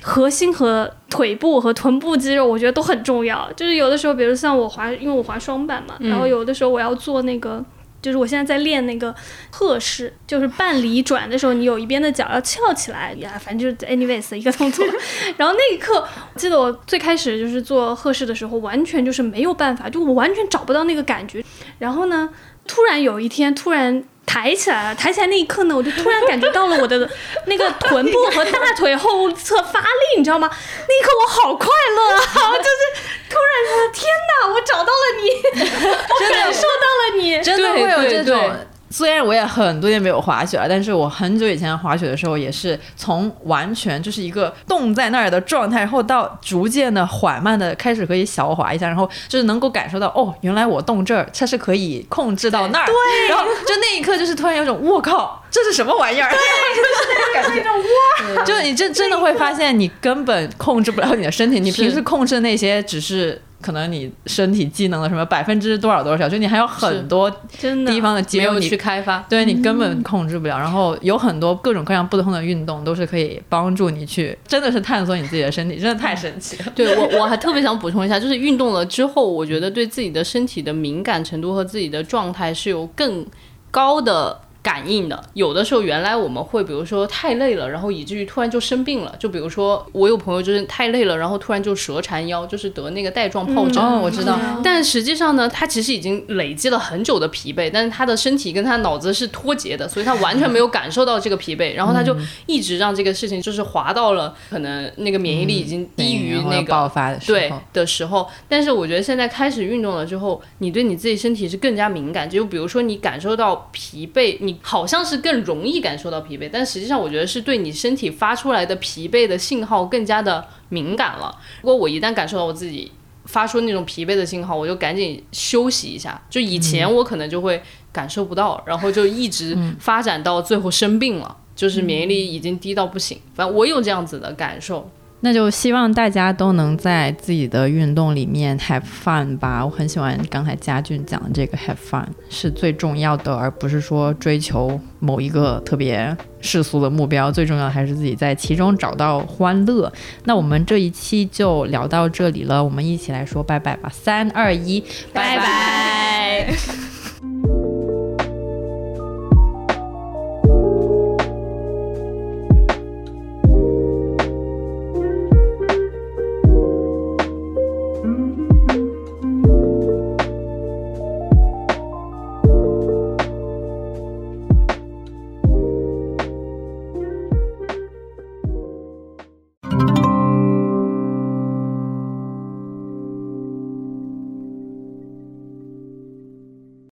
A: 核心和腿部和臀部肌肉，我觉得都很重要。就是有的时候，比如像我滑，因为我滑双板嘛，然后有的时候我要做那个。就是我现在在练那个鹤式，就是半离转的时候，你有一边的脚要翘起来呀，反正就是 anyways 一个动作。然后那一刻，记得我最开始就是做鹤式的时候，完全就是没有办法，就我完全找不到那个感觉。然后呢，突然有一天，突然抬起来了，抬起来那一刻呢，我就突然感觉到了我的 那个臀部和大腿后侧发力，你知道吗？那一刻我好快乐啊！就是突然觉得天哪，我找到了你，我感受到了你。
D: 真的会有这种。虽然我也很多年没有滑雪了，但是我很久以前滑雪的时候，也是从完全就是一个冻在那儿的状态，然后到逐渐的缓慢的开始可以小滑一下，然后就是能够感受到哦，原来我动这儿它是可以控制到那儿，对，然后就那一刻就是突然有种我靠，这是什么玩意儿？对，就是那种感觉，哇！就你真真的会发现你根本控制不了你的身体，你平时控制的那些只是。可能你身体机能的什么百分之多少多少，就你还有很多地方的肌肉你
B: 去开发。
D: 对你根本控制不了。然后有很多各种各样不同的运动都是可以帮助你去，真的是探索你自己的身体，真的太神奇了。
B: 对我，我还特别想补充一下，就是运动了之后，我觉得对自己的身体的敏感程度和自己的状态是有更高的感应的。有的时候，原来我们会比如说太累了，然后以至于突然就生病了。就比如说，我有朋友就是太累了，然后突然就蛇缠腰，就是得那个带状疱疹。
D: 哦，我知道，
B: 但实际上呢，他其实已经累积了很久的疲惫，但是他的身体跟他脑子是脱节的，所以他完全没有感受到这个疲惫，然后他就一直让这个事情就是滑到了可能那个免疫力已经低于那个
D: 爆发的时候，
B: 对的时候，但是我觉得现在开始运动了之后，你对你自己身体是更加敏感。就比如说你感受到疲惫，你你好像是更容易感受到疲惫，但实际上我觉得是对你身体发出来的疲惫的信号更加的敏感了。如果我一旦感受到我自己发出那种疲惫的信号，我就赶紧休息一下。就以前我可能就会感受不到，然后就一直发展到最后生病了，就是免疫力已经低到不行。反正我有这样子的感受。
D: 那就希望大家都能在自己的运动里面 have fun 吧。我很喜欢刚才嘉俊讲的这个 have fun 是最重要的，而不是说追求某一个特别世俗的目标。最重要的还是自己在其中找到欢乐。那我们这一期就聊到这里了，我们一起来说拜拜吧，三二一，
B: 拜拜。